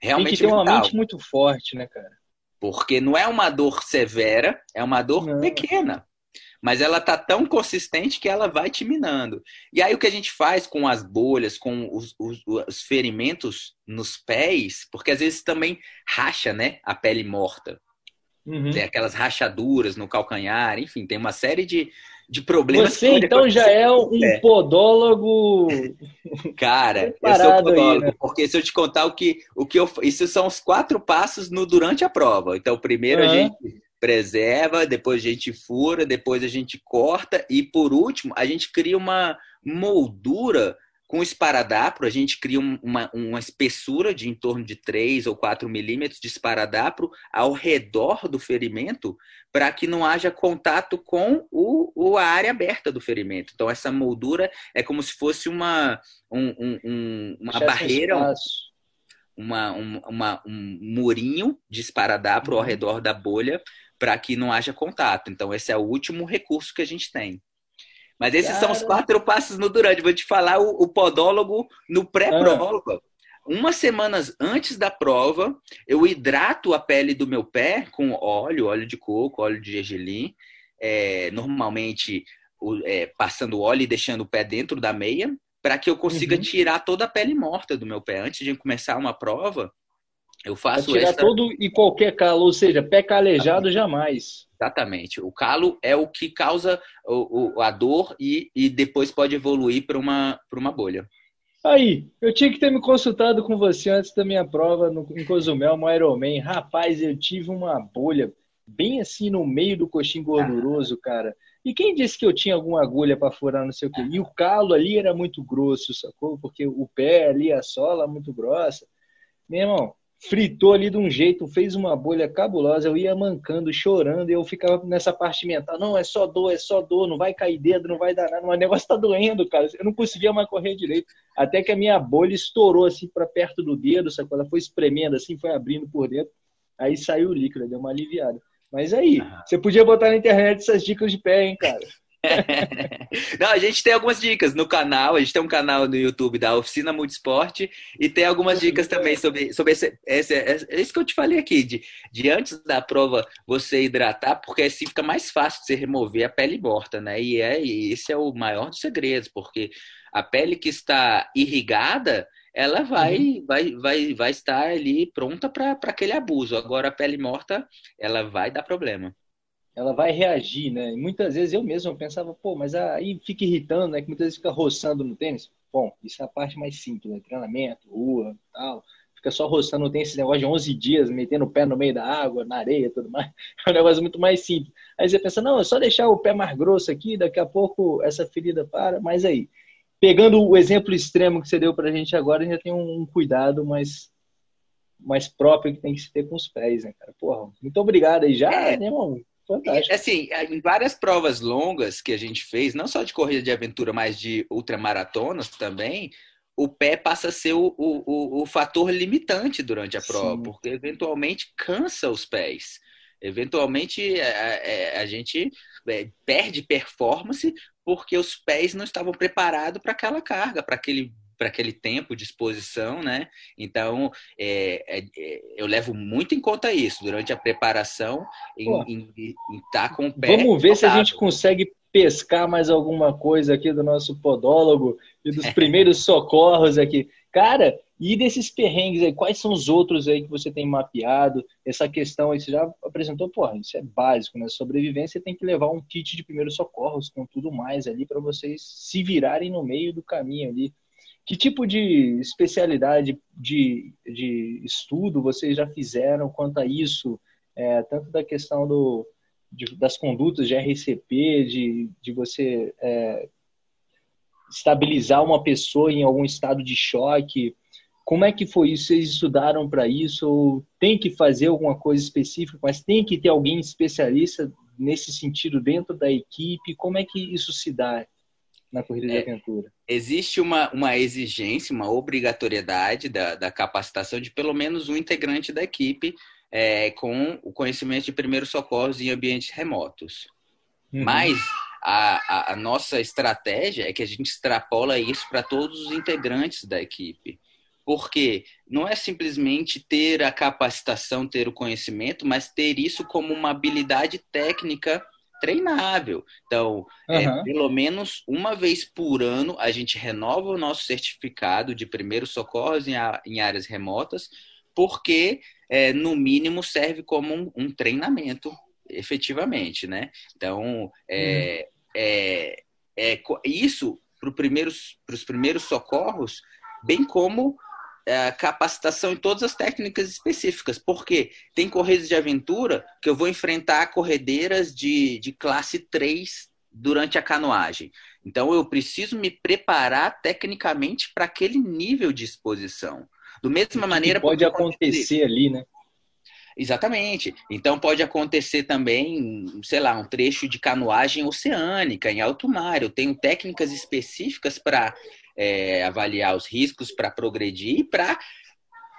S2: realmente tem que ter mental. uma mente muito forte, né, cara?
S1: Porque não é uma dor severa, é uma dor não. pequena mas ela tá tão consistente que ela vai te minando. E aí o que a gente faz com as bolhas, com os, os, os ferimentos nos pés, porque às vezes também racha, né, a pele morta. Uhum. Tem aquelas rachaduras no calcanhar, enfim, tem uma série de, de problemas.
S2: Você então já é um é. podólogo.
S1: Cara, eu sou podólogo, aí, né? porque se eu te contar o que, o que eu. Isso são os quatro passos no durante a prova. Então, primeiro uhum. a gente preserva, depois a gente fura, depois a gente corta e por último a gente cria uma moldura com esparadrapo, a gente cria uma, uma espessura de em torno de 3 ou 4 milímetros de esparadrapo ao redor do ferimento para que não haja contato com o, o, a área aberta do ferimento. Então, essa moldura é como se fosse uma, um, um, uma barreira, uma, uma, um murinho de esparadrapo uhum. ao redor da bolha para que não haja contato. Então, esse é o último recurso que a gente tem. Mas esses Cara... são os quatro passos no durante. Vou te falar o, o podólogo no pré-prova. Ah. Umas semanas antes da prova, eu hidrato a pele do meu pé com óleo, óleo de coco, óleo de gergelim. É, normalmente é, passando óleo e deixando o pé dentro da meia, para que eu consiga uhum. tirar toda a pele morta do meu pé. Antes de começar uma prova, Eu faço
S2: pra tirar
S1: essa...
S2: todo e qualquer calo, ou seja, pé calejado jamais.
S1: Exatamente. O calo é o que causa o, o, a dor e, e depois pode evoluir para uma, uma bolha.
S2: Aí, eu tinha que ter me consultado com você antes da minha prova no, em Cozumel, no Ironman. Rapaz, eu tive uma bolha bem assim no meio do coxinho gorduroso, cara. E quem disse que eu tinha alguma agulha para furar, não sei o quê? E o calo ali era muito grosso, sacou? Porque o pé ali, a sola muito grossa. Meu irmão, fritou ali de um jeito, fez uma bolha cabulosa, eu ia mancando, chorando, e eu ficava nessa parte mental, não, é só dor, é só dor, não vai cair dedo, não vai dar nada, mas o negócio tá doendo, cara, eu não conseguia mais correr direito, até que a minha bolha estourou assim para perto do dedo, sacou? Ela foi espremendo assim, foi abrindo por dentro, aí saiu o líquido, deu uma aliviada. Mas aí, você podia botar na internet essas dicas de pé, hein, cara?
S1: Não, a gente tem algumas dicas no canal. A gente tem um canal no YouTube da Oficina Multisport e tem algumas dicas também sobre, sobre esse, esse, esse, esse que eu te falei aqui, de, de antes da prova você hidratar, porque assim fica mais fácil de você remover a pele morta, né? E, é, e esse é o maior dos segredos, porque a pele que está irrigada, ela vai, uhum. vai, vai, vai estar ali pronta para aquele abuso. Agora, a pele morta, ela vai dar problema
S2: ela vai reagir, né? E muitas vezes eu mesmo pensava, pô, mas aí fica irritando, né? Que muitas vezes fica roçando no tênis. Bom, isso é a parte mais simples, né? Treinamento, rua, tal. Fica só roçando no tênis, esse negócio de 11 dias, metendo o pé no meio da água, na areia, tudo mais. É um negócio muito mais simples. Aí você pensa, não, é só deixar o pé mais grosso aqui, daqui a pouco essa ferida para. Mas aí, pegando o exemplo extremo que você deu pra gente agora, já tem um cuidado mais mais próprio que tem que se ter com os pés, né, cara? Porra, muito obrigado aí já, é. né, irmão?
S1: Fantástico. Assim, em várias provas longas que a gente fez, não só de corrida de aventura, mas de ultramaratonas também, o pé passa a ser o, o, o, fator limitante durante a prova, Sim. porque eventualmente cansa os pés. Eventualmente a, a, a gente é, perde performance porque os pés não estavam preparados para aquela carga, para aquele para aquele tempo de exposição, né? Então, é, é, é, eu levo muito em conta isso durante a preparação, em estar tá com o pé.
S2: Vamos ver se a gente consegue pescar mais alguma coisa aqui do nosso podólogo e dos primeiros socorros aqui. Cara, e desses perrengues aí, quais são os outros aí que você tem mapeado? Essa questão aí, você já apresentou, porra, isso é básico, né? Sobrevivência tem que levar um kit de primeiros socorros com tudo mais ali para vocês se virarem no meio do caminho ali. Que tipo de especialidade de, de estudo vocês já fizeram quanto a isso? É, tanto da questão do, de, das condutas de RCP, de, de você é, estabilizar uma pessoa em algum estado de choque. Como é que foi isso? Vocês estudaram para isso? Ou tem que fazer alguma coisa específica, mas tem que ter alguém especialista nesse sentido dentro da equipe? Como é que isso se dá? Na corrida de é, aventura?
S1: Existe uma, uma exigência, uma obrigatoriedade da, da capacitação de pelo menos um integrante da equipe é, com o conhecimento de primeiros socorros em ambientes remotos. Uhum. Mas a, a, a, nossa estratégia é que a gente extrapola isso para todos os integrantes da equipe. Porque não é simplesmente ter a capacitação, ter o conhecimento, mas ter isso como uma habilidade técnica treinável. Então, uhum. é, pelo menos uma vez por ano, a gente renova o nosso certificado de primeiros socorros em, a, em áreas remotas, porque, é, no mínimo, serve como um, um treinamento, efetivamente, né? Então, é, uhum. é, é isso para primeiros, os primeiros socorros, bem como capacitação em todas as técnicas específicas, porque tem corridas de aventura que eu vou enfrentar corredeiras de, de classe 3 durante a canoagem. Então eu preciso me preparar tecnicamente para aquele nível de exposição. Do mesma maneira
S2: pode acontecer ali, né?
S1: Exatamente. Então pode acontecer também, sei lá, um trecho de canoagem oceânica em alto mar. Eu tenho técnicas específicas para é, avaliar os riscos, para progredir e para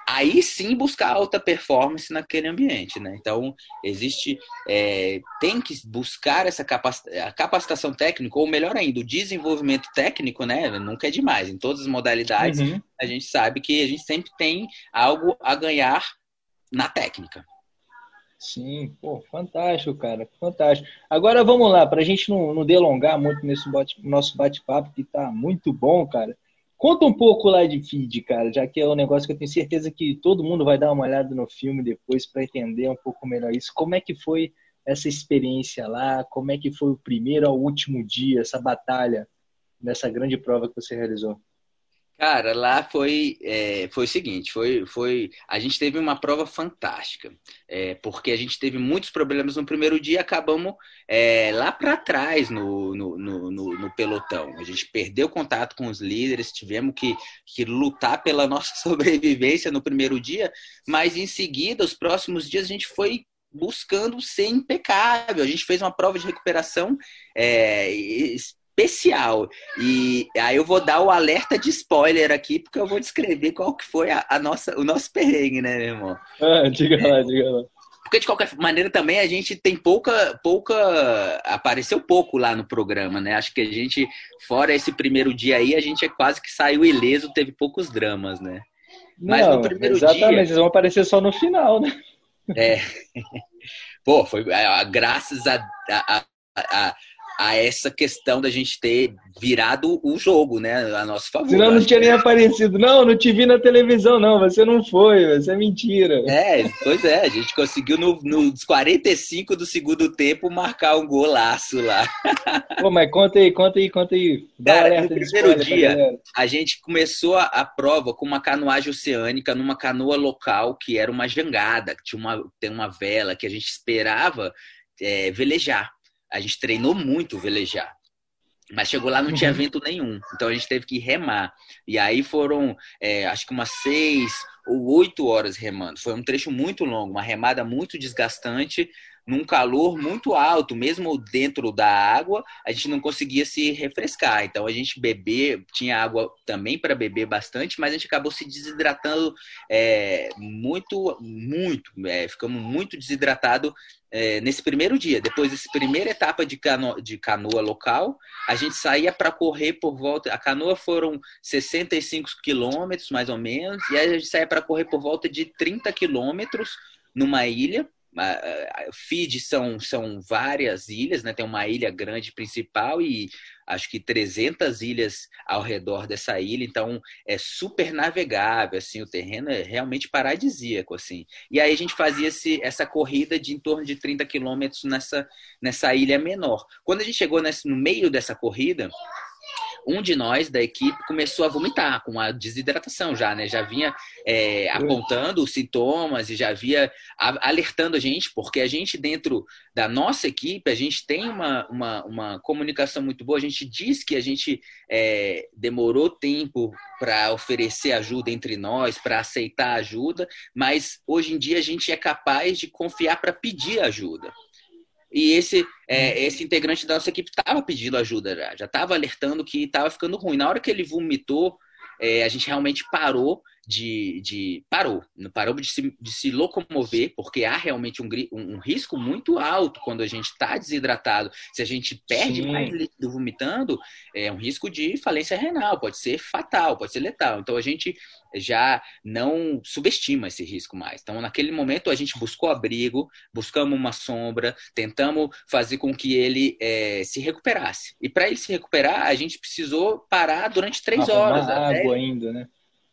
S1: aí sim buscar alta performance naquele ambiente, né? Então existe, é, tem que buscar essa capacitação, capacitação técnica ou melhor ainda, o desenvolvimento técnico, né? Nunca é demais. Em todas as modalidades uhum. a gente sabe que a gente sempre tem algo a ganhar na técnica.
S2: Sim, pô, fantástico, cara, fantástico. Agora vamos lá, para a gente não, não delongar muito nesse bate, nosso bate-papo, que está muito bom, cara. Conta um pouco lá de feed, cara, já que é um negócio que eu tenho certeza que todo mundo vai dar uma olhada no filme depois para entender um pouco melhor isso. Como é que foi essa experiência lá? Como é que foi o primeiro ao último dia, essa batalha nessa grande prova que você realizou?
S1: Cara, lá foi, é, foi o seguinte, foi, foi, a gente teve uma prova fantástica, é, porque a gente teve muitos problemas no primeiro dia, acabamos é, lá para trás no, no, no, no, pelotão. A gente perdeu contato com os líderes, tivemos que, que lutar pela nossa sobrevivência no primeiro dia, mas em seguida, os próximos dias, a gente foi buscando ser impecável. A gente fez uma prova de recuperação é, especial. E aí eu vou dar o alerta de spoiler aqui, porque eu vou descrever qual que foi a, a nossa, o nosso perrengue, né, meu irmão?
S2: Ah, diga lá, diga lá.
S1: Porque de qualquer maneira também a gente tem pouca, pouca. Apareceu pouco lá no programa, né? Acho que a gente, fora esse primeiro dia aí, a gente é quase que saiu ileso, teve poucos dramas, né?
S2: Mas Não, no primeiro exatamente, dia. Exatamente, eles vão aparecer só no final, né?
S1: É. Pô, foi graças a, a, a, a essa questão da gente ter virado o jogo, né, a nosso favor.
S2: Senão não tinha nem aparecido. Não, não te vi na televisão, não. Você não foi, isso é mentira.
S1: É, pois é, a gente conseguiu no, nos 45 do segundo tempo marcar um golaço lá.
S2: Pô, mas conta aí, conta aí, conta aí.
S1: Dá Cara, no primeiro dia, a gente começou a, a, prova com uma canoagem oceânica numa canoa local que era uma jangada, que tinha uma, tem uma vela que a gente esperava é, velejar a gente treinou muito velejar. Mas chegou lá não tinha uhum. vento nenhum, então a gente teve que remar. E aí foram, é, acho que umas seis ou oito horas remando. Foi um trecho muito longo, uma remada muito desgastante, num calor muito alto, mesmo dentro da água, a gente não conseguia se refrescar. Então a gente beber, tinha água também para beber bastante, mas a gente acabou se desidratando é, muito, muito. É, ficamos muito desidratados é, nesse primeiro dia. Depois dessa primeira etapa de, cano, de canoa local, a gente saía para correr por volta. A canoa foram 65 quilômetros, mais ou menos, e aí a gente saía para correr por volta de 30 quilômetros numa ilha Fiji são, são várias ilhas, né? Tem uma ilha grande principal e acho que 300 ilhas ao redor dessa ilha, então é super navegável, assim, o terreno é realmente paradisíaco, assim. E aí a gente fazia esse, essa corrida de em torno de 30 quilômetros nessa, nessa ilha menor. Quando a gente chegou nesse, no meio dessa corrida, um de nós da equipe começou a vomitar com a desidratação já, né? Já vinha é, apontando os sintomas e já via alertando a gente, porque a gente dentro da nossa equipe, a gente tem uma, uma, uma comunicação muito boa, a gente diz que a gente é, demorou tempo para oferecer ajuda entre nós, para aceitar ajuda, mas hoje em dia a gente é capaz de confiar para pedir ajuda. E esse, é, uhum. esse integrante da nossa equipe estava pedindo ajuda já, já estava alertando que estava ficando ruim. Na hora que ele vomitou, é, a gente realmente parou de, de parou, parou de se, de se locomover, porque há realmente um, um, risco muito alto quando a gente está desidratado. Se a gente perde Sim. mais líquido vomitando, é um risco de falência renal, pode ser fatal, pode ser letal. Então a gente já não subestima esse risco mais. Então, naquele momento, a gente buscou abrigo, buscamos uma sombra, tentamos fazer com que ele é, se recuperasse. E para ele se recuperar, a gente precisou parar durante três horas.
S2: água ainda, né?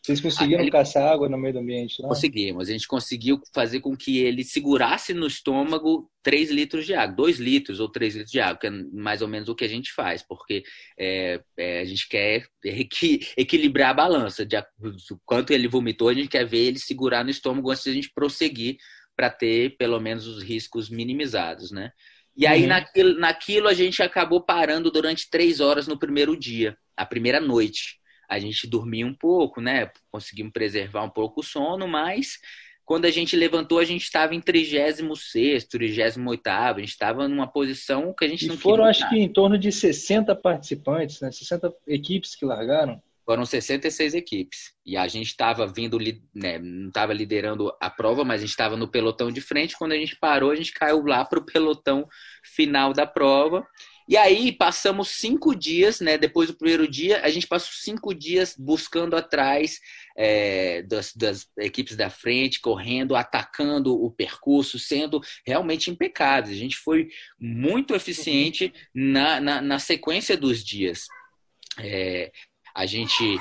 S2: Vocês conseguiram ele... caçar água no meio do ambiente? Não?
S1: Conseguimos. A gente conseguiu fazer com que ele segurasse no estômago 3 litros de água, 2 litros ou 3 litros de água, que é mais ou menos o que a gente faz, porque é, é, a gente quer equi equilibrar a balança. De quanto ele vomitou, a gente quer ver ele segurar no estômago antes de a gente prosseguir para ter pelo menos os riscos minimizados, né? E aí, uhum. naquilo, naquilo, a gente acabou parando durante três horas no primeiro dia, a primeira noite a gente dormia um pouco, né? Conseguimos preservar um pouco o sono, mas quando a gente levantou, a gente estava em 36, 38, a gente estava numa posição que a gente
S2: e
S1: não
S2: foram, acho que, em torno de 60 participantes, né? 60 equipes que largaram.
S1: Foram 66 equipes. E a gente estava vindo, né, não estava liderando a prova, mas a gente estava no pelotão de frente. Quando a gente parou, a gente caiu lá para o pelotão final da prova. E aí passamos cinco dias, né? Depois do primeiro dia, a gente passou cinco dias buscando atrás é, das, das, equipes da frente, correndo, atacando o percurso, sendo realmente impecáveis. A gente foi muito eficiente na, na, na sequência dos dias. É, a gente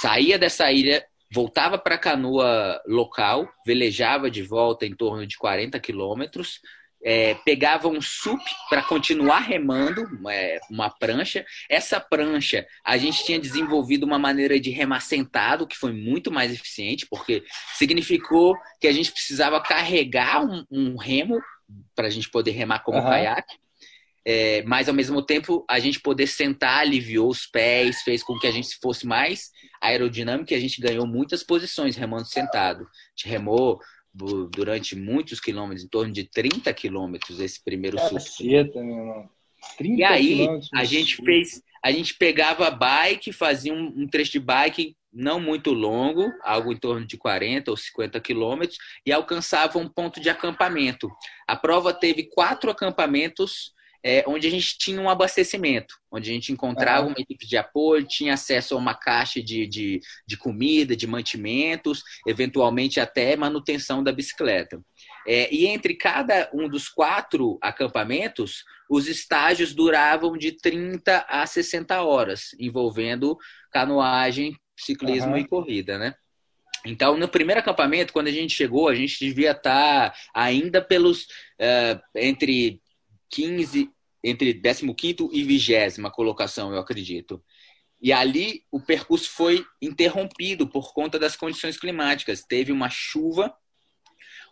S1: saía dessa ilha, voltava para a canoa local, velejava de volta em torno de 40 quilômetros, é, pegava um sup para continuar remando é, uma prancha. Essa prancha a gente tinha desenvolvido uma maneira de remar sentado, que foi muito mais eficiente, porque significou que a gente precisava carregar um, um remo para a gente poder remar como uhum. caiaque. É, mas ao mesmo tempo a gente poder sentar aliviou os pés, fez com que a gente fosse mais aerodinâmico e a gente ganhou muitas posições remando sentado. A gente remou durante muitos quilômetros, em torno de 30 quilômetros esse primeiro
S2: Caceta, meu irmão. 30
S1: e aí a gente fez, a gente pegava bike, fazia um, um, trecho de bike não muito longo, algo em torno de 40 ou 50 quilômetros, e alcançava um ponto de acampamento. A prova teve quatro acampamentos é, onde a gente tinha um abastecimento, onde a gente encontrava uma equipe de apoio, tinha acesso a uma caixa de, de, de comida, de mantimentos, eventualmente até manutenção da bicicleta. É, e entre cada um dos quatro acampamentos, os estágios duravam de 30 a 60 horas, envolvendo canoagem, ciclismo uhum. e corrida, né? Então, no primeiro acampamento, quando a gente chegou, a gente devia estar ainda pelos uh, entre 15, entre 15 e 20 colocação, eu acredito. E ali o percurso foi interrompido por conta das condições climáticas. Teve uma chuva,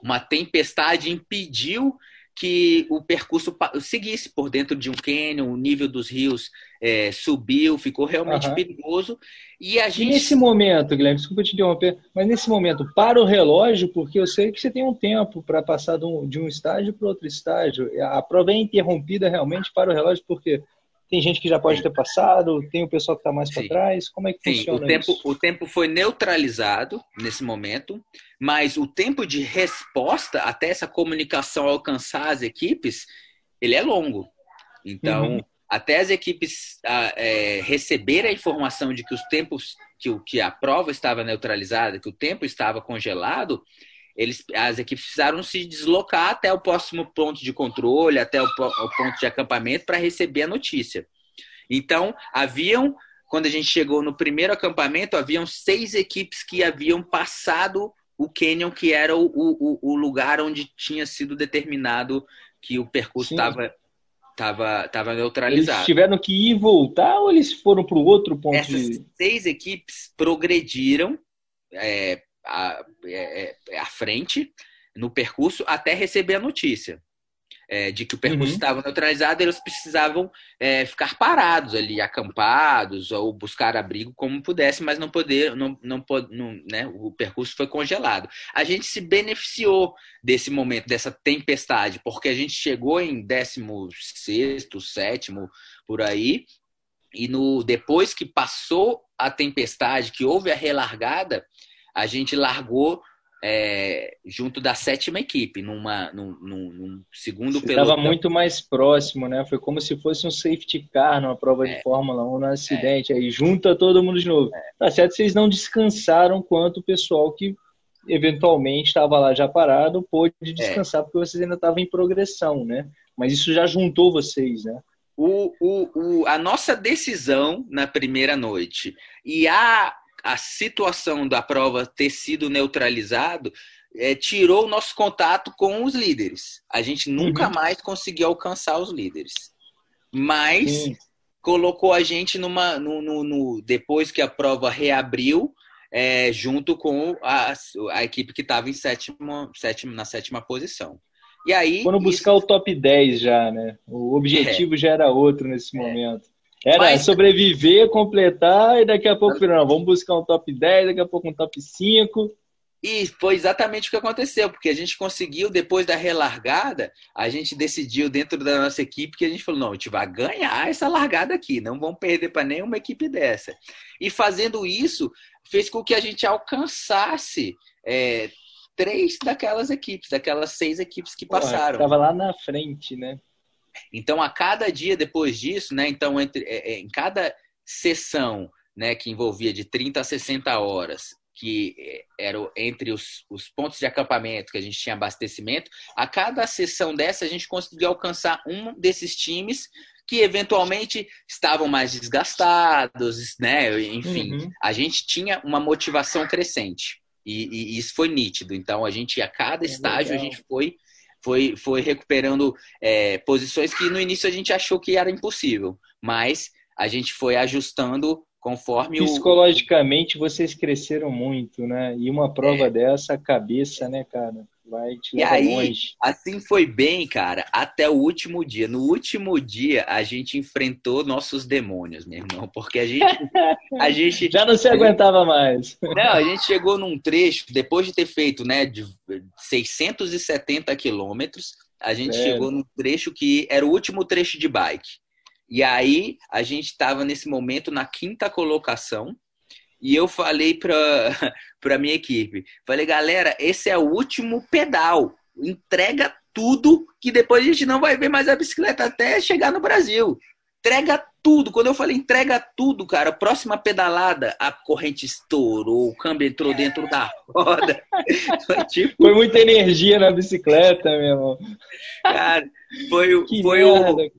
S1: uma tempestade impediu que o percurso seguisse por dentro de um cânion, o nível dos rios é, subiu, ficou realmente uhum. perigoso. E a gente.
S2: Nesse momento, Guilherme, desculpa te interromper, mas nesse momento, para o relógio, porque eu sei que você tem um tempo para passar de um, de um estágio para outro estágio. A prova é interrompida realmente para o relógio, porque tem gente que já pode ter passado, tem o pessoal que está mais para trás. Como é que Sim, funciona
S1: o tempo,
S2: isso?
S1: O tempo foi neutralizado nesse momento, mas o tempo de resposta até essa comunicação alcançar as equipes, ele é longo. Então, uhum. até as equipes a, é, receberem a informação de que os tempos, que, que a prova estava neutralizada, que o tempo estava congelado, eles, as equipes precisaram se deslocar até o próximo ponto de controle, até o, o ponto de acampamento para receber a notícia. Então, haviam, quando a gente chegou no primeiro acampamento, haviam seis equipes que haviam passado o canyon, que era o, o, o lugar onde tinha sido determinado que o percurso estava tava, tava neutralizado.
S2: Eles tiveram que ir e voltar ou eles foram para o outro ponto?
S1: Essas
S2: de...
S1: seis equipes progrediram é, à, é, é, à frente no percurso até receber a notícia. É, de que o percurso uhum. estava neutralizado, eles precisavam é, ficar parados ali, acampados ou buscar abrigo como pudesse, mas não poder, não, não, não né, o percurso foi congelado. A gente se beneficiou desse momento, dessa tempestade, porque a gente chegou em 16 sétimo por aí, e no depois que passou a tempestade, que houve a relargada, a gente largou é, junto da sétima equipe, numa, num, num, num segundo
S2: pelotão. Estava muito mais próximo, né? Foi como se fosse um safety car numa prova é. de Fórmula 1 no acidente. É. Aí junta todo mundo de novo. É. Tá certo, vocês não descansaram quanto o pessoal que eventualmente estava lá já parado pôde é. descansar, porque vocês ainda estavam em progressão, né? Mas isso já juntou vocês, né?
S1: O, o, o, a nossa decisão na primeira noite e a a situação da prova ter sido neutralizado é, tirou o nosso contato com os líderes. A gente nunca uhum. mais conseguiu alcançar os líderes. Mas Sim. colocou a gente numa. No, no, no, depois que a prova reabriu, é, junto com a, a equipe que estava em sétimo, sétimo, na sétima posição. E aí.
S2: Quando buscar isso... o top 10 já, né? O objetivo é. já era outro nesse é. momento. Era Mas... sobreviver, completar e daqui a pouco, não, vamos buscar um top 10, daqui a pouco um top 5.
S1: E foi exatamente o que aconteceu, porque a gente conseguiu, depois da relargada, a gente decidiu dentro da nossa equipe que a gente falou: não, a gente vai ganhar essa largada aqui, não vamos perder para nenhuma equipe dessa. E fazendo isso, fez com que a gente alcançasse é, três daquelas equipes, daquelas seis equipes que passaram.
S2: Estava lá na frente, né?
S1: Então, a cada dia depois disso, né, então, entre, é, é, em cada sessão né, que envolvia de 30 a 60 horas, que é, era entre os, os pontos de acampamento que a gente tinha abastecimento, a cada sessão dessa a gente conseguiu alcançar um desses times que eventualmente estavam mais desgastados, né? Enfim, uhum. a gente tinha uma motivação crescente e, e, isso foi nítido. Então a gente a cada é estágio legal. a gente foi foi, foi recuperando é, posições que no início a gente achou que era impossível, mas a gente foi ajustando conforme
S2: psicologicamente o... vocês cresceram muito, né? E uma prova é. dessa, a cabeça, né, cara? Vai te e aí, longe.
S1: Assim foi bem, cara, até o último dia. No último dia, a gente enfrentou nossos demônios, meu irmão, porque a gente. A gente
S2: Já não se aguentava mais.
S1: Não, a gente chegou num trecho, depois de ter feito, né, de 670 quilômetros, a gente é. chegou num trecho que era o último trecho de bike. E aí, a gente estava nesse momento na quinta colocação e eu falei para para minha equipe, falei, galera, esse é o último pedal. Entrega tudo que depois a gente não vai ver mais a bicicleta até chegar no Brasil. Entrega tudo. Quando eu falei entrega tudo, cara, próxima pedalada, a corrente estourou, o câmbio entrou dentro da roda.
S2: Foi, tipo... foi muita energia na bicicleta, meu irmão.
S1: Cara, foi, que foi, merda, o,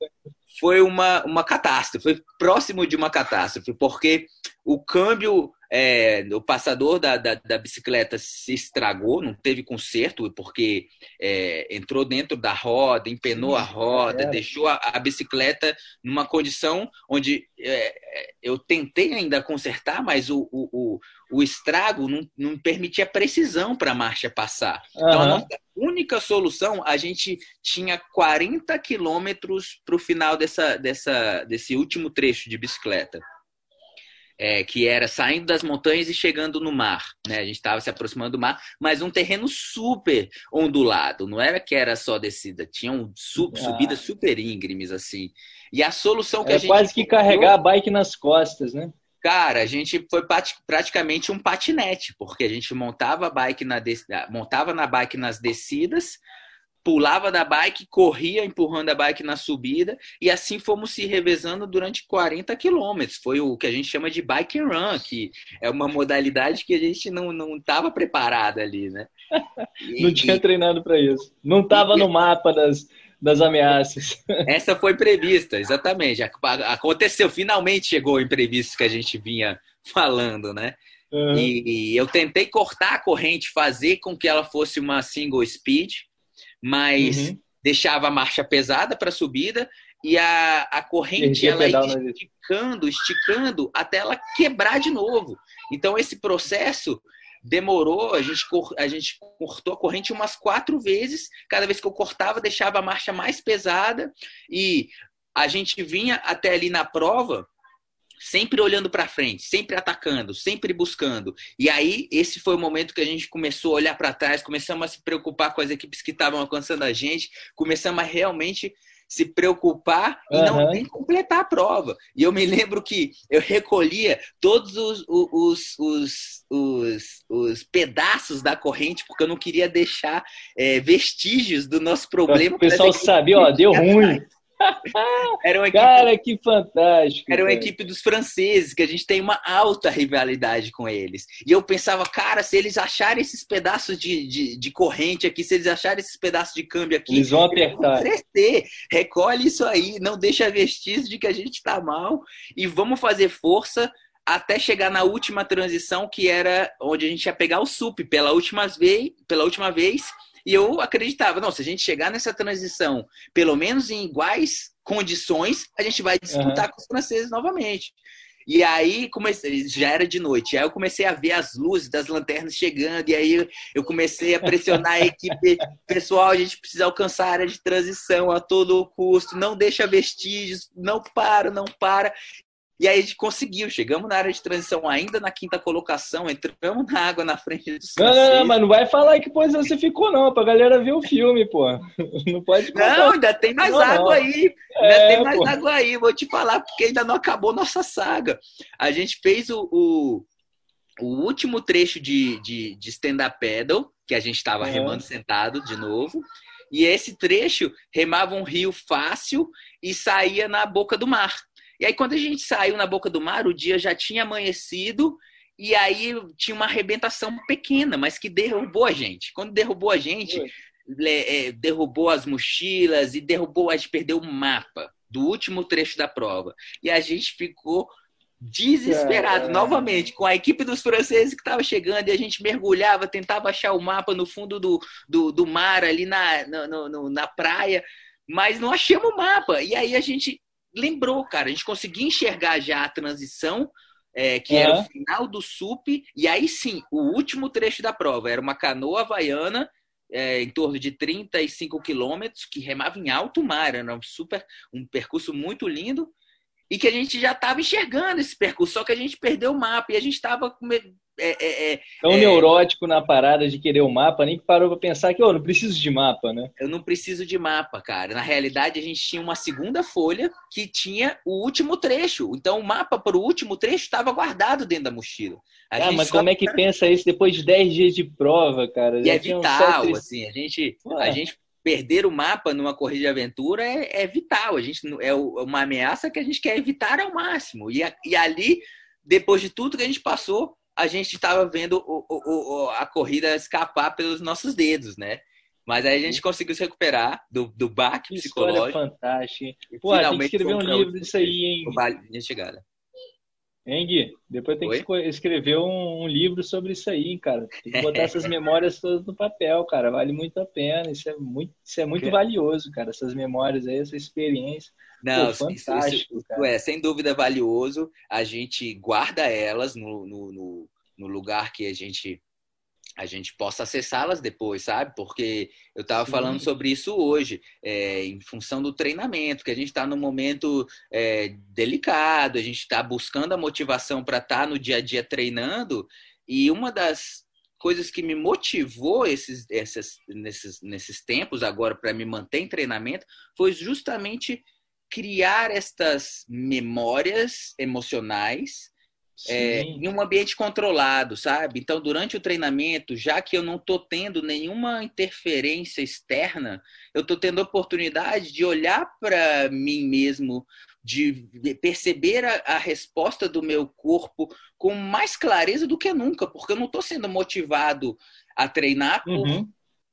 S1: foi uma, uma catástrofe, foi próximo de uma catástrofe, porque o câmbio é, o passador da, da, da, bicicleta se estragou, não teve conserto, porque é, entrou dentro da roda, empenou a roda, é. deixou a, a, bicicleta numa condição onde é, eu tentei ainda consertar, mas o, o, o, o estrago não, não permitia precisão para a marcha passar. Uhum. Então, a nossa única solução, a gente tinha 40 quilômetros para o final dessa, dessa, desse último trecho de bicicleta é, que era saindo das montanhas e chegando no mar. Né? A gente estava se aproximando do mar, mas um terreno super ondulado. Não era que era só descida, tinham sub, ah. subidas super íngremes assim. E a solução que
S2: é
S1: a gente
S2: quase que carregar a bike nas costas, né?
S1: Cara, a gente foi praticamente um patinete, porque a gente montava a bike na montava na bike nas descidas, pulava da bike, corria empurrando a bike na subida e assim fomos se revezando durante 40 quilômetros. Foi o que a gente chama de bike and run, que é uma modalidade que a gente não não estava preparado ali, né?
S2: E, não tinha e, treinado para isso. Não estava no mapa das das ameaças.
S1: Essa foi prevista, exatamente. Aconteceu, finalmente chegou o imprevisto que a gente vinha falando, né? Uhum. E, e eu tentei cortar a corrente, fazer com que ela fosse uma single speed, mas uhum. deixava a marcha pesada para a subida e a, a corrente ela ia esticando, esticando até ela quebrar de novo. Então esse processo demorou, a gente, a gente cortou a corrente umas quatro vezes. Cada vez que eu cortava, deixava a marcha mais pesada e a gente vinha até ali na prova sempre olhando para frente, sempre atacando, sempre buscando. E aí, esse foi o momento que a gente começou a olhar para trás, começamos a se preocupar com as equipes que estavam alcançando a gente, começamos a realmente se preocupar e uhum. não nem completar a prova. E eu me lembro que eu recolhia todos os, os, os, os, os pedaços da corrente, porque eu não queria deixar é, vestígios do nosso problema.
S2: O pessoal sabia, ó, deu ruim. Era uma equipe, cara, que fantástico.
S1: Era uma cara. equipe dos franceses, que a gente tem uma alta rivalidade com eles. E eu pensava, cara, se eles acharem esses pedaços de, de, de corrente aqui, se eles acharem esses pedaços de câmbio aqui,
S2: eles vão apertar.
S1: Eles vão crescer. Recolhe isso aí, não deixa vestígio de que a gente tá mal e vamos fazer força até chegar na última transição, que era onde a gente ia pegar o SUP pela última vez, pela última vez e eu acreditava, não, se a gente chegar nessa transição, pelo menos em iguais condições, a gente vai disputar uhum. com os franceses novamente. E aí comecei, já era de noite, aí eu comecei a ver as luzes das lanternas chegando, e aí eu comecei a pressionar a equipe, pessoal, a gente precisa alcançar a área de transição a todo custo, não deixa vestígios, não para, não para. E aí a gente conseguiu, chegamos na área de transição ainda na quinta colocação, entramos na água na frente do
S2: Não, não, não, mas não vai falar que posição você ficou, não, pra galera ver o filme, pô. Não pode
S1: contar. Não, ainda tem mais não, água não. aí. Ainda é, tem mais pô. água aí, vou te falar, porque ainda não acabou nossa saga. A gente fez o, o, o último trecho de, de, de stand-up pedal, que a gente estava é. remando sentado de novo. E esse trecho remava um rio fácil e saía na boca do mar. E aí, quando a gente saiu na boca do mar, o dia já tinha amanhecido e aí tinha uma arrebentação pequena, mas que derrubou a gente. Quando derrubou a gente, é, derrubou as mochilas e derrubou, a gente perdeu o mapa. do último trecho da prova. E a gente ficou desesperado é. novamente com a equipe dos franceses que estava chegando e a gente mergulhava, tentava achar o mapa no fundo do, do, do mar, ali na, no, no, na praia, mas não achamos o mapa. E aí a gente lembrou, cara, a gente conseguia enxergar já a transição. É, que uhum. era o final do SUP, e aí sim, o último trecho da prova era uma canoa havaiana é, em torno de 35 quilômetros, que remava em alto mar, era um super um percurso muito lindo e que a gente já estava enxergando esse percurso, só que a gente perdeu o mapa e a gente estava é, é,
S2: é, tão é, neurótico na parada de querer o mapa, nem parou para pensar que eu oh, não preciso de mapa, né?
S1: Eu não preciso de mapa, cara. Na realidade, a gente tinha uma segunda folha que tinha o último trecho. Então, o mapa para o último trecho estava guardado dentro da mochila.
S2: A ah, mas só... como é que pensa isso depois de 10 dias de prova, cara?
S1: E é vital, sete... assim. A gente, a gente perder o mapa numa corrida de aventura é, é vital. A gente é uma ameaça que a gente quer evitar ao máximo. E, e ali, depois de tudo que a gente passou, a gente estava vendo o, o, o, a corrida escapar pelos nossos dedos, né? Mas aí a gente conseguiu se recuperar do, do baque psicológico. História
S2: fantástica. Pô, tem que escrever um livro disso aí, hein?
S1: Vale chegada.
S2: Hein, Gui? Depois tem Oi? que escrever um, um, livro sobre isso aí, cara. Tem que botar essas memórias todas no papel, cara. Vale muito a pena. Isso é muito, isso é muito valioso, cara. Essas memórias aí, essa experiência.
S1: Não, Pô, fantástico, isso, isso, é sem dúvida valioso. A gente guarda elas no, no, no, no lugar que a gente a gente possa acessá-las depois, sabe? Porque eu estava falando sobre isso hoje, é, em função do treinamento, que a gente está num momento é, delicado, a gente está buscando a motivação para estar tá no dia a dia treinando, e uma das coisas que me motivou esses, esses, nesses, nesses tempos agora para me manter em treinamento foi justamente criar estas memórias emocionais é, em um ambiente controlado, sabe? Então, durante o treinamento, já que eu não estou tendo nenhuma interferência externa, eu estou tendo a oportunidade de olhar para mim mesmo, de perceber a, a, resposta do meu corpo com mais clareza do que nunca, porque eu não estou sendo motivado a treinar por uhum.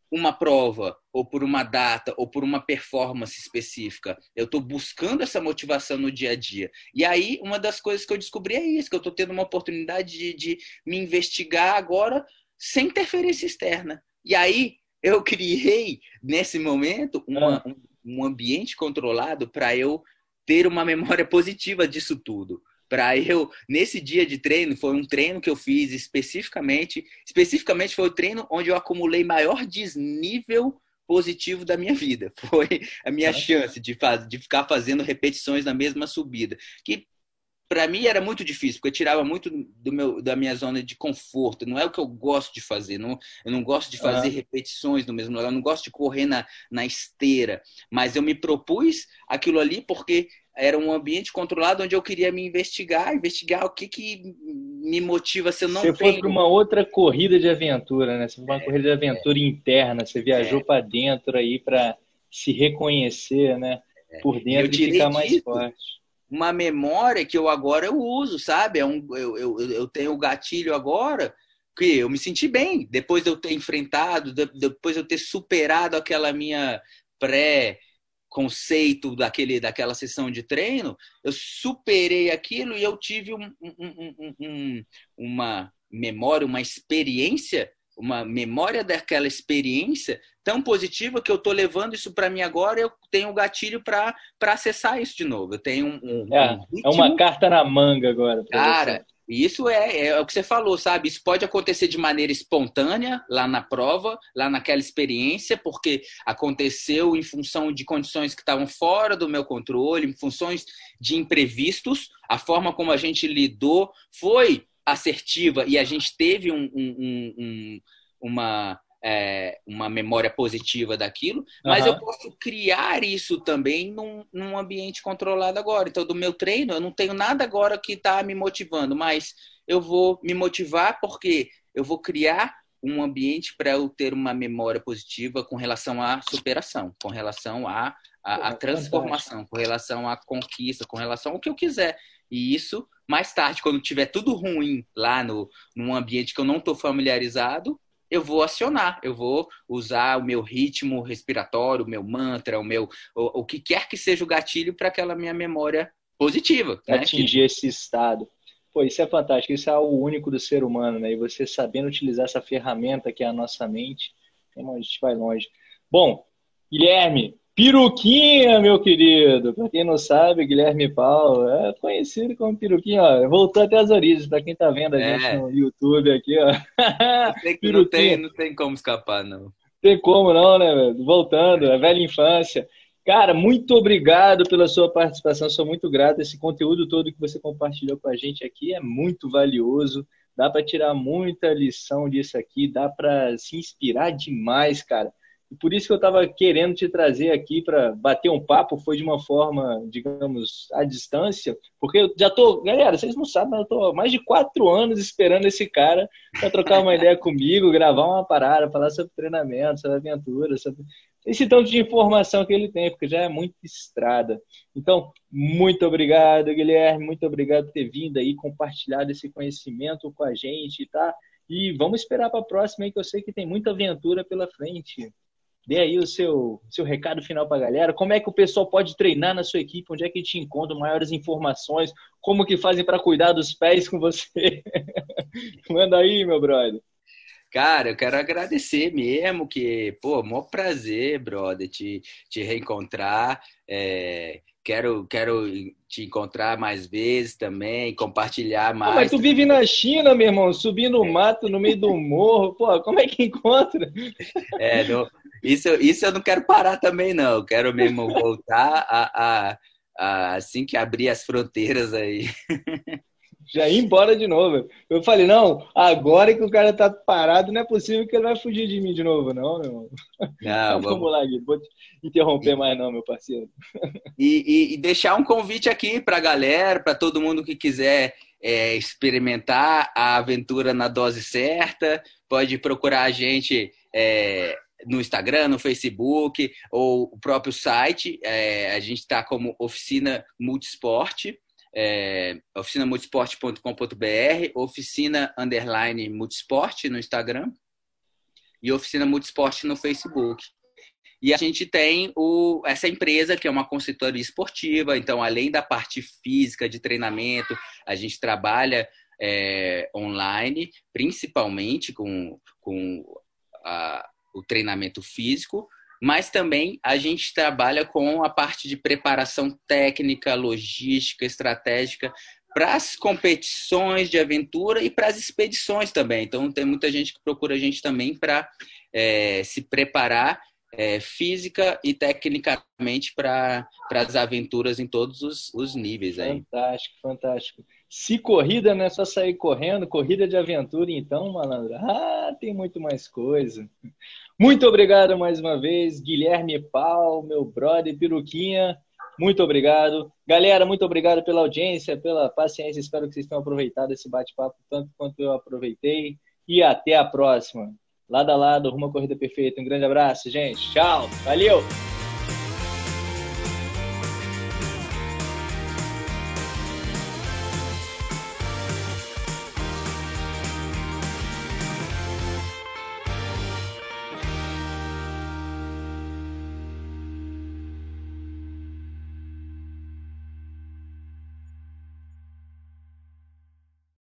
S1: uma prova, ou por uma data, ou por uma performance específica. Eu estou buscando essa motivação no dia a dia. E aí, uma das coisas que eu descobri é isso, que eu estou tendo uma oportunidade de, de me investigar agora sem interferência externa. E aí, eu criei, nesse momento, uma, ah. um, um ambiente controlado para eu ter uma memória positiva disso tudo para eu nesse dia de treino foi um treino que eu fiz especificamente especificamente foi o treino onde eu acumulei maior desnível positivo da minha vida. Foi a minha chance de fazer de ficar fazendo repetições na mesma subida que para mim era muito difícil porque eu tirava muito do meu da minha zona de conforto. Não é o que eu gosto de fazer não eu não gosto de fazer repetições no mesmo lugar eu não gosto de correr na, na esteira. Mas eu me propus aquilo ali porque era um ambiente controlado onde eu queria me investigar, investigar o que, que me motiva se eu não
S2: Você
S1: tenho...
S2: foi para uma outra corrida de aventura, né? Você foi uma é, corrida de aventura é, interna, você viajou é. para dentro aí para se reconhecer, né? É. Por dentro e ficar mais forte.
S1: Uma memória que eu agora eu uso, sabe? É um, eu, eu, eu tenho o gatilho agora que eu me senti bem depois de eu ter enfrentado, depois de eu ter superado aquela minha pré conceito daquele, daquela sessão de treino, eu superei aquilo e eu tive um, um, um, uma memória, uma experiência, uma memória daquela experiência tão positiva que eu estou levando isso para mim agora. Eu tenho um gatilho para acessar isso de novo. Eu tenho um,
S2: é, é, uma carta na manga agora.
S1: Cara, você. E isso é, é o que você falou, sabe? Isso pode acontecer de maneira espontânea lá na prova, lá naquela experiência, porque aconteceu em função de condições que estavam fora do meu controle, em funções de imprevistos. A forma como a gente lidou foi assertiva e a gente teve um, um, um, uma é, uma memória positiva daquilo, mas uhum. eu posso criar isso também num, num, ambiente controlado agora. Então, do meu treino, eu não tenho nada agora que está me motivando, mas eu vou me motivar porque eu vou criar um ambiente para eu ter uma memória positiva com relação à superação, com relação à, à, à transformação, com relação à conquista, com relação ao que eu quiser. E isso, mais tarde, quando tiver tudo ruim lá no, num ambiente que eu não estou familiarizado, eu vou acionar, eu vou usar o meu ritmo respiratório, o meu mantra, o meu o, o que quer que seja o gatilho para aquela minha memória positiva.
S2: Né? Atingir esse estado. Pô, isso é fantástico, isso é algo único do ser humano, né? E você sabendo utilizar essa ferramenta que é a nossa mente, a gente vai longe. Bom, Guilherme, Piruquinha, meu querido. Para quem não sabe, Guilherme Paulo é conhecido como Piruquinha. Ó, voltou até as origens, para quem tá vendo a é. gente no YouTube aqui. Ó.
S1: Não tem, não tem como escapar, não.
S2: Tem como não, né, velho? Voltando, é velha infância. Cara, muito obrigado pela sua participação, sou muito grato. Esse conteúdo todo que você compartilhou com a gente aqui é muito valioso. Dá para tirar muita lição disso aqui, dá para se inspirar demais, cara. E por isso que eu estava querendo te trazer aqui para bater um papo, foi de uma forma, digamos, à distância, porque eu já tô, galera, vocês não sabem, mas eu tô há mais de quatro anos esperando esse cara para trocar uma ideia comigo, gravar uma parada, falar sobre treinamento, sobre aventura, sobre esse tanto de informação que ele tem, porque já é muito estrada. Então, muito obrigado, Guilherme, muito obrigado por ter vindo aí, compartilhado esse conhecimento com a gente, tá? E vamos esperar para a próxima aí, que eu sei que tem muita aventura pela frente. Dê aí o seu, seu recado final para a galera. Como é que o pessoal pode treinar na sua equipe? Onde é que te encontra maiores informações? Como que fazem para cuidar dos pés com você? Manda aí, meu brother.
S1: Cara, eu quero agradecer mesmo, que, pô, maior prazer, brother, te, te reencontrar. É, quero, quero te encontrar mais vezes também, compartilhar mais.
S2: Pô, mas tu vive na China, meu irmão, subindo o mato no meio do morro, pô, como é que encontra?
S1: É, no, isso, isso eu não quero parar também, não. Eu quero mesmo voltar a, a, a assim que abrir as fronteiras aí.
S2: Já ir embora de novo. Eu falei, não, agora que o cara tá parado, não é possível que ele vai fugir de mim de novo, não, meu irmão. Não, vamos, vamos lá, Gui. Vou te interromper mais, não, meu parceiro.
S1: E, e, e deixar um convite aqui pra galera, para todo mundo que quiser é, experimentar a aventura na dose certa, pode procurar a gente. É, no Instagram, no Facebook ou o próprio site. É, a gente está como Oficina Multisport, é, oficinamultisport.com.br, oficina underline multisport no Instagram e oficina multisport no Facebook. E a gente tem o, essa empresa que é uma consultoria esportiva, então além da parte física de treinamento, a gente trabalha é, online, principalmente com, com a, o treinamento físico, mas também a gente trabalha com a parte de preparação técnica, logística, estratégica para as competições de aventura e para as expedições também. Então, tem muita gente que procura a gente também para é, se preparar é, física e tecnicamente para as aventuras em todos os, os níveis. Aí.
S2: Fantástico, fantástico. Se corrida não é só sair correndo, corrida de aventura, então, malandro, ah, tem muito mais coisa. Muito obrigado mais uma vez, Guilherme Pau, meu brother Piruquinha. Muito obrigado. Galera, muito obrigado pela audiência, pela paciência. Espero que vocês tenham aproveitado esse bate-papo tanto quanto eu aproveitei. E até a próxima. Lado a lado, rumo à corrida perfeita. Um grande abraço, gente. Tchau. Valeu!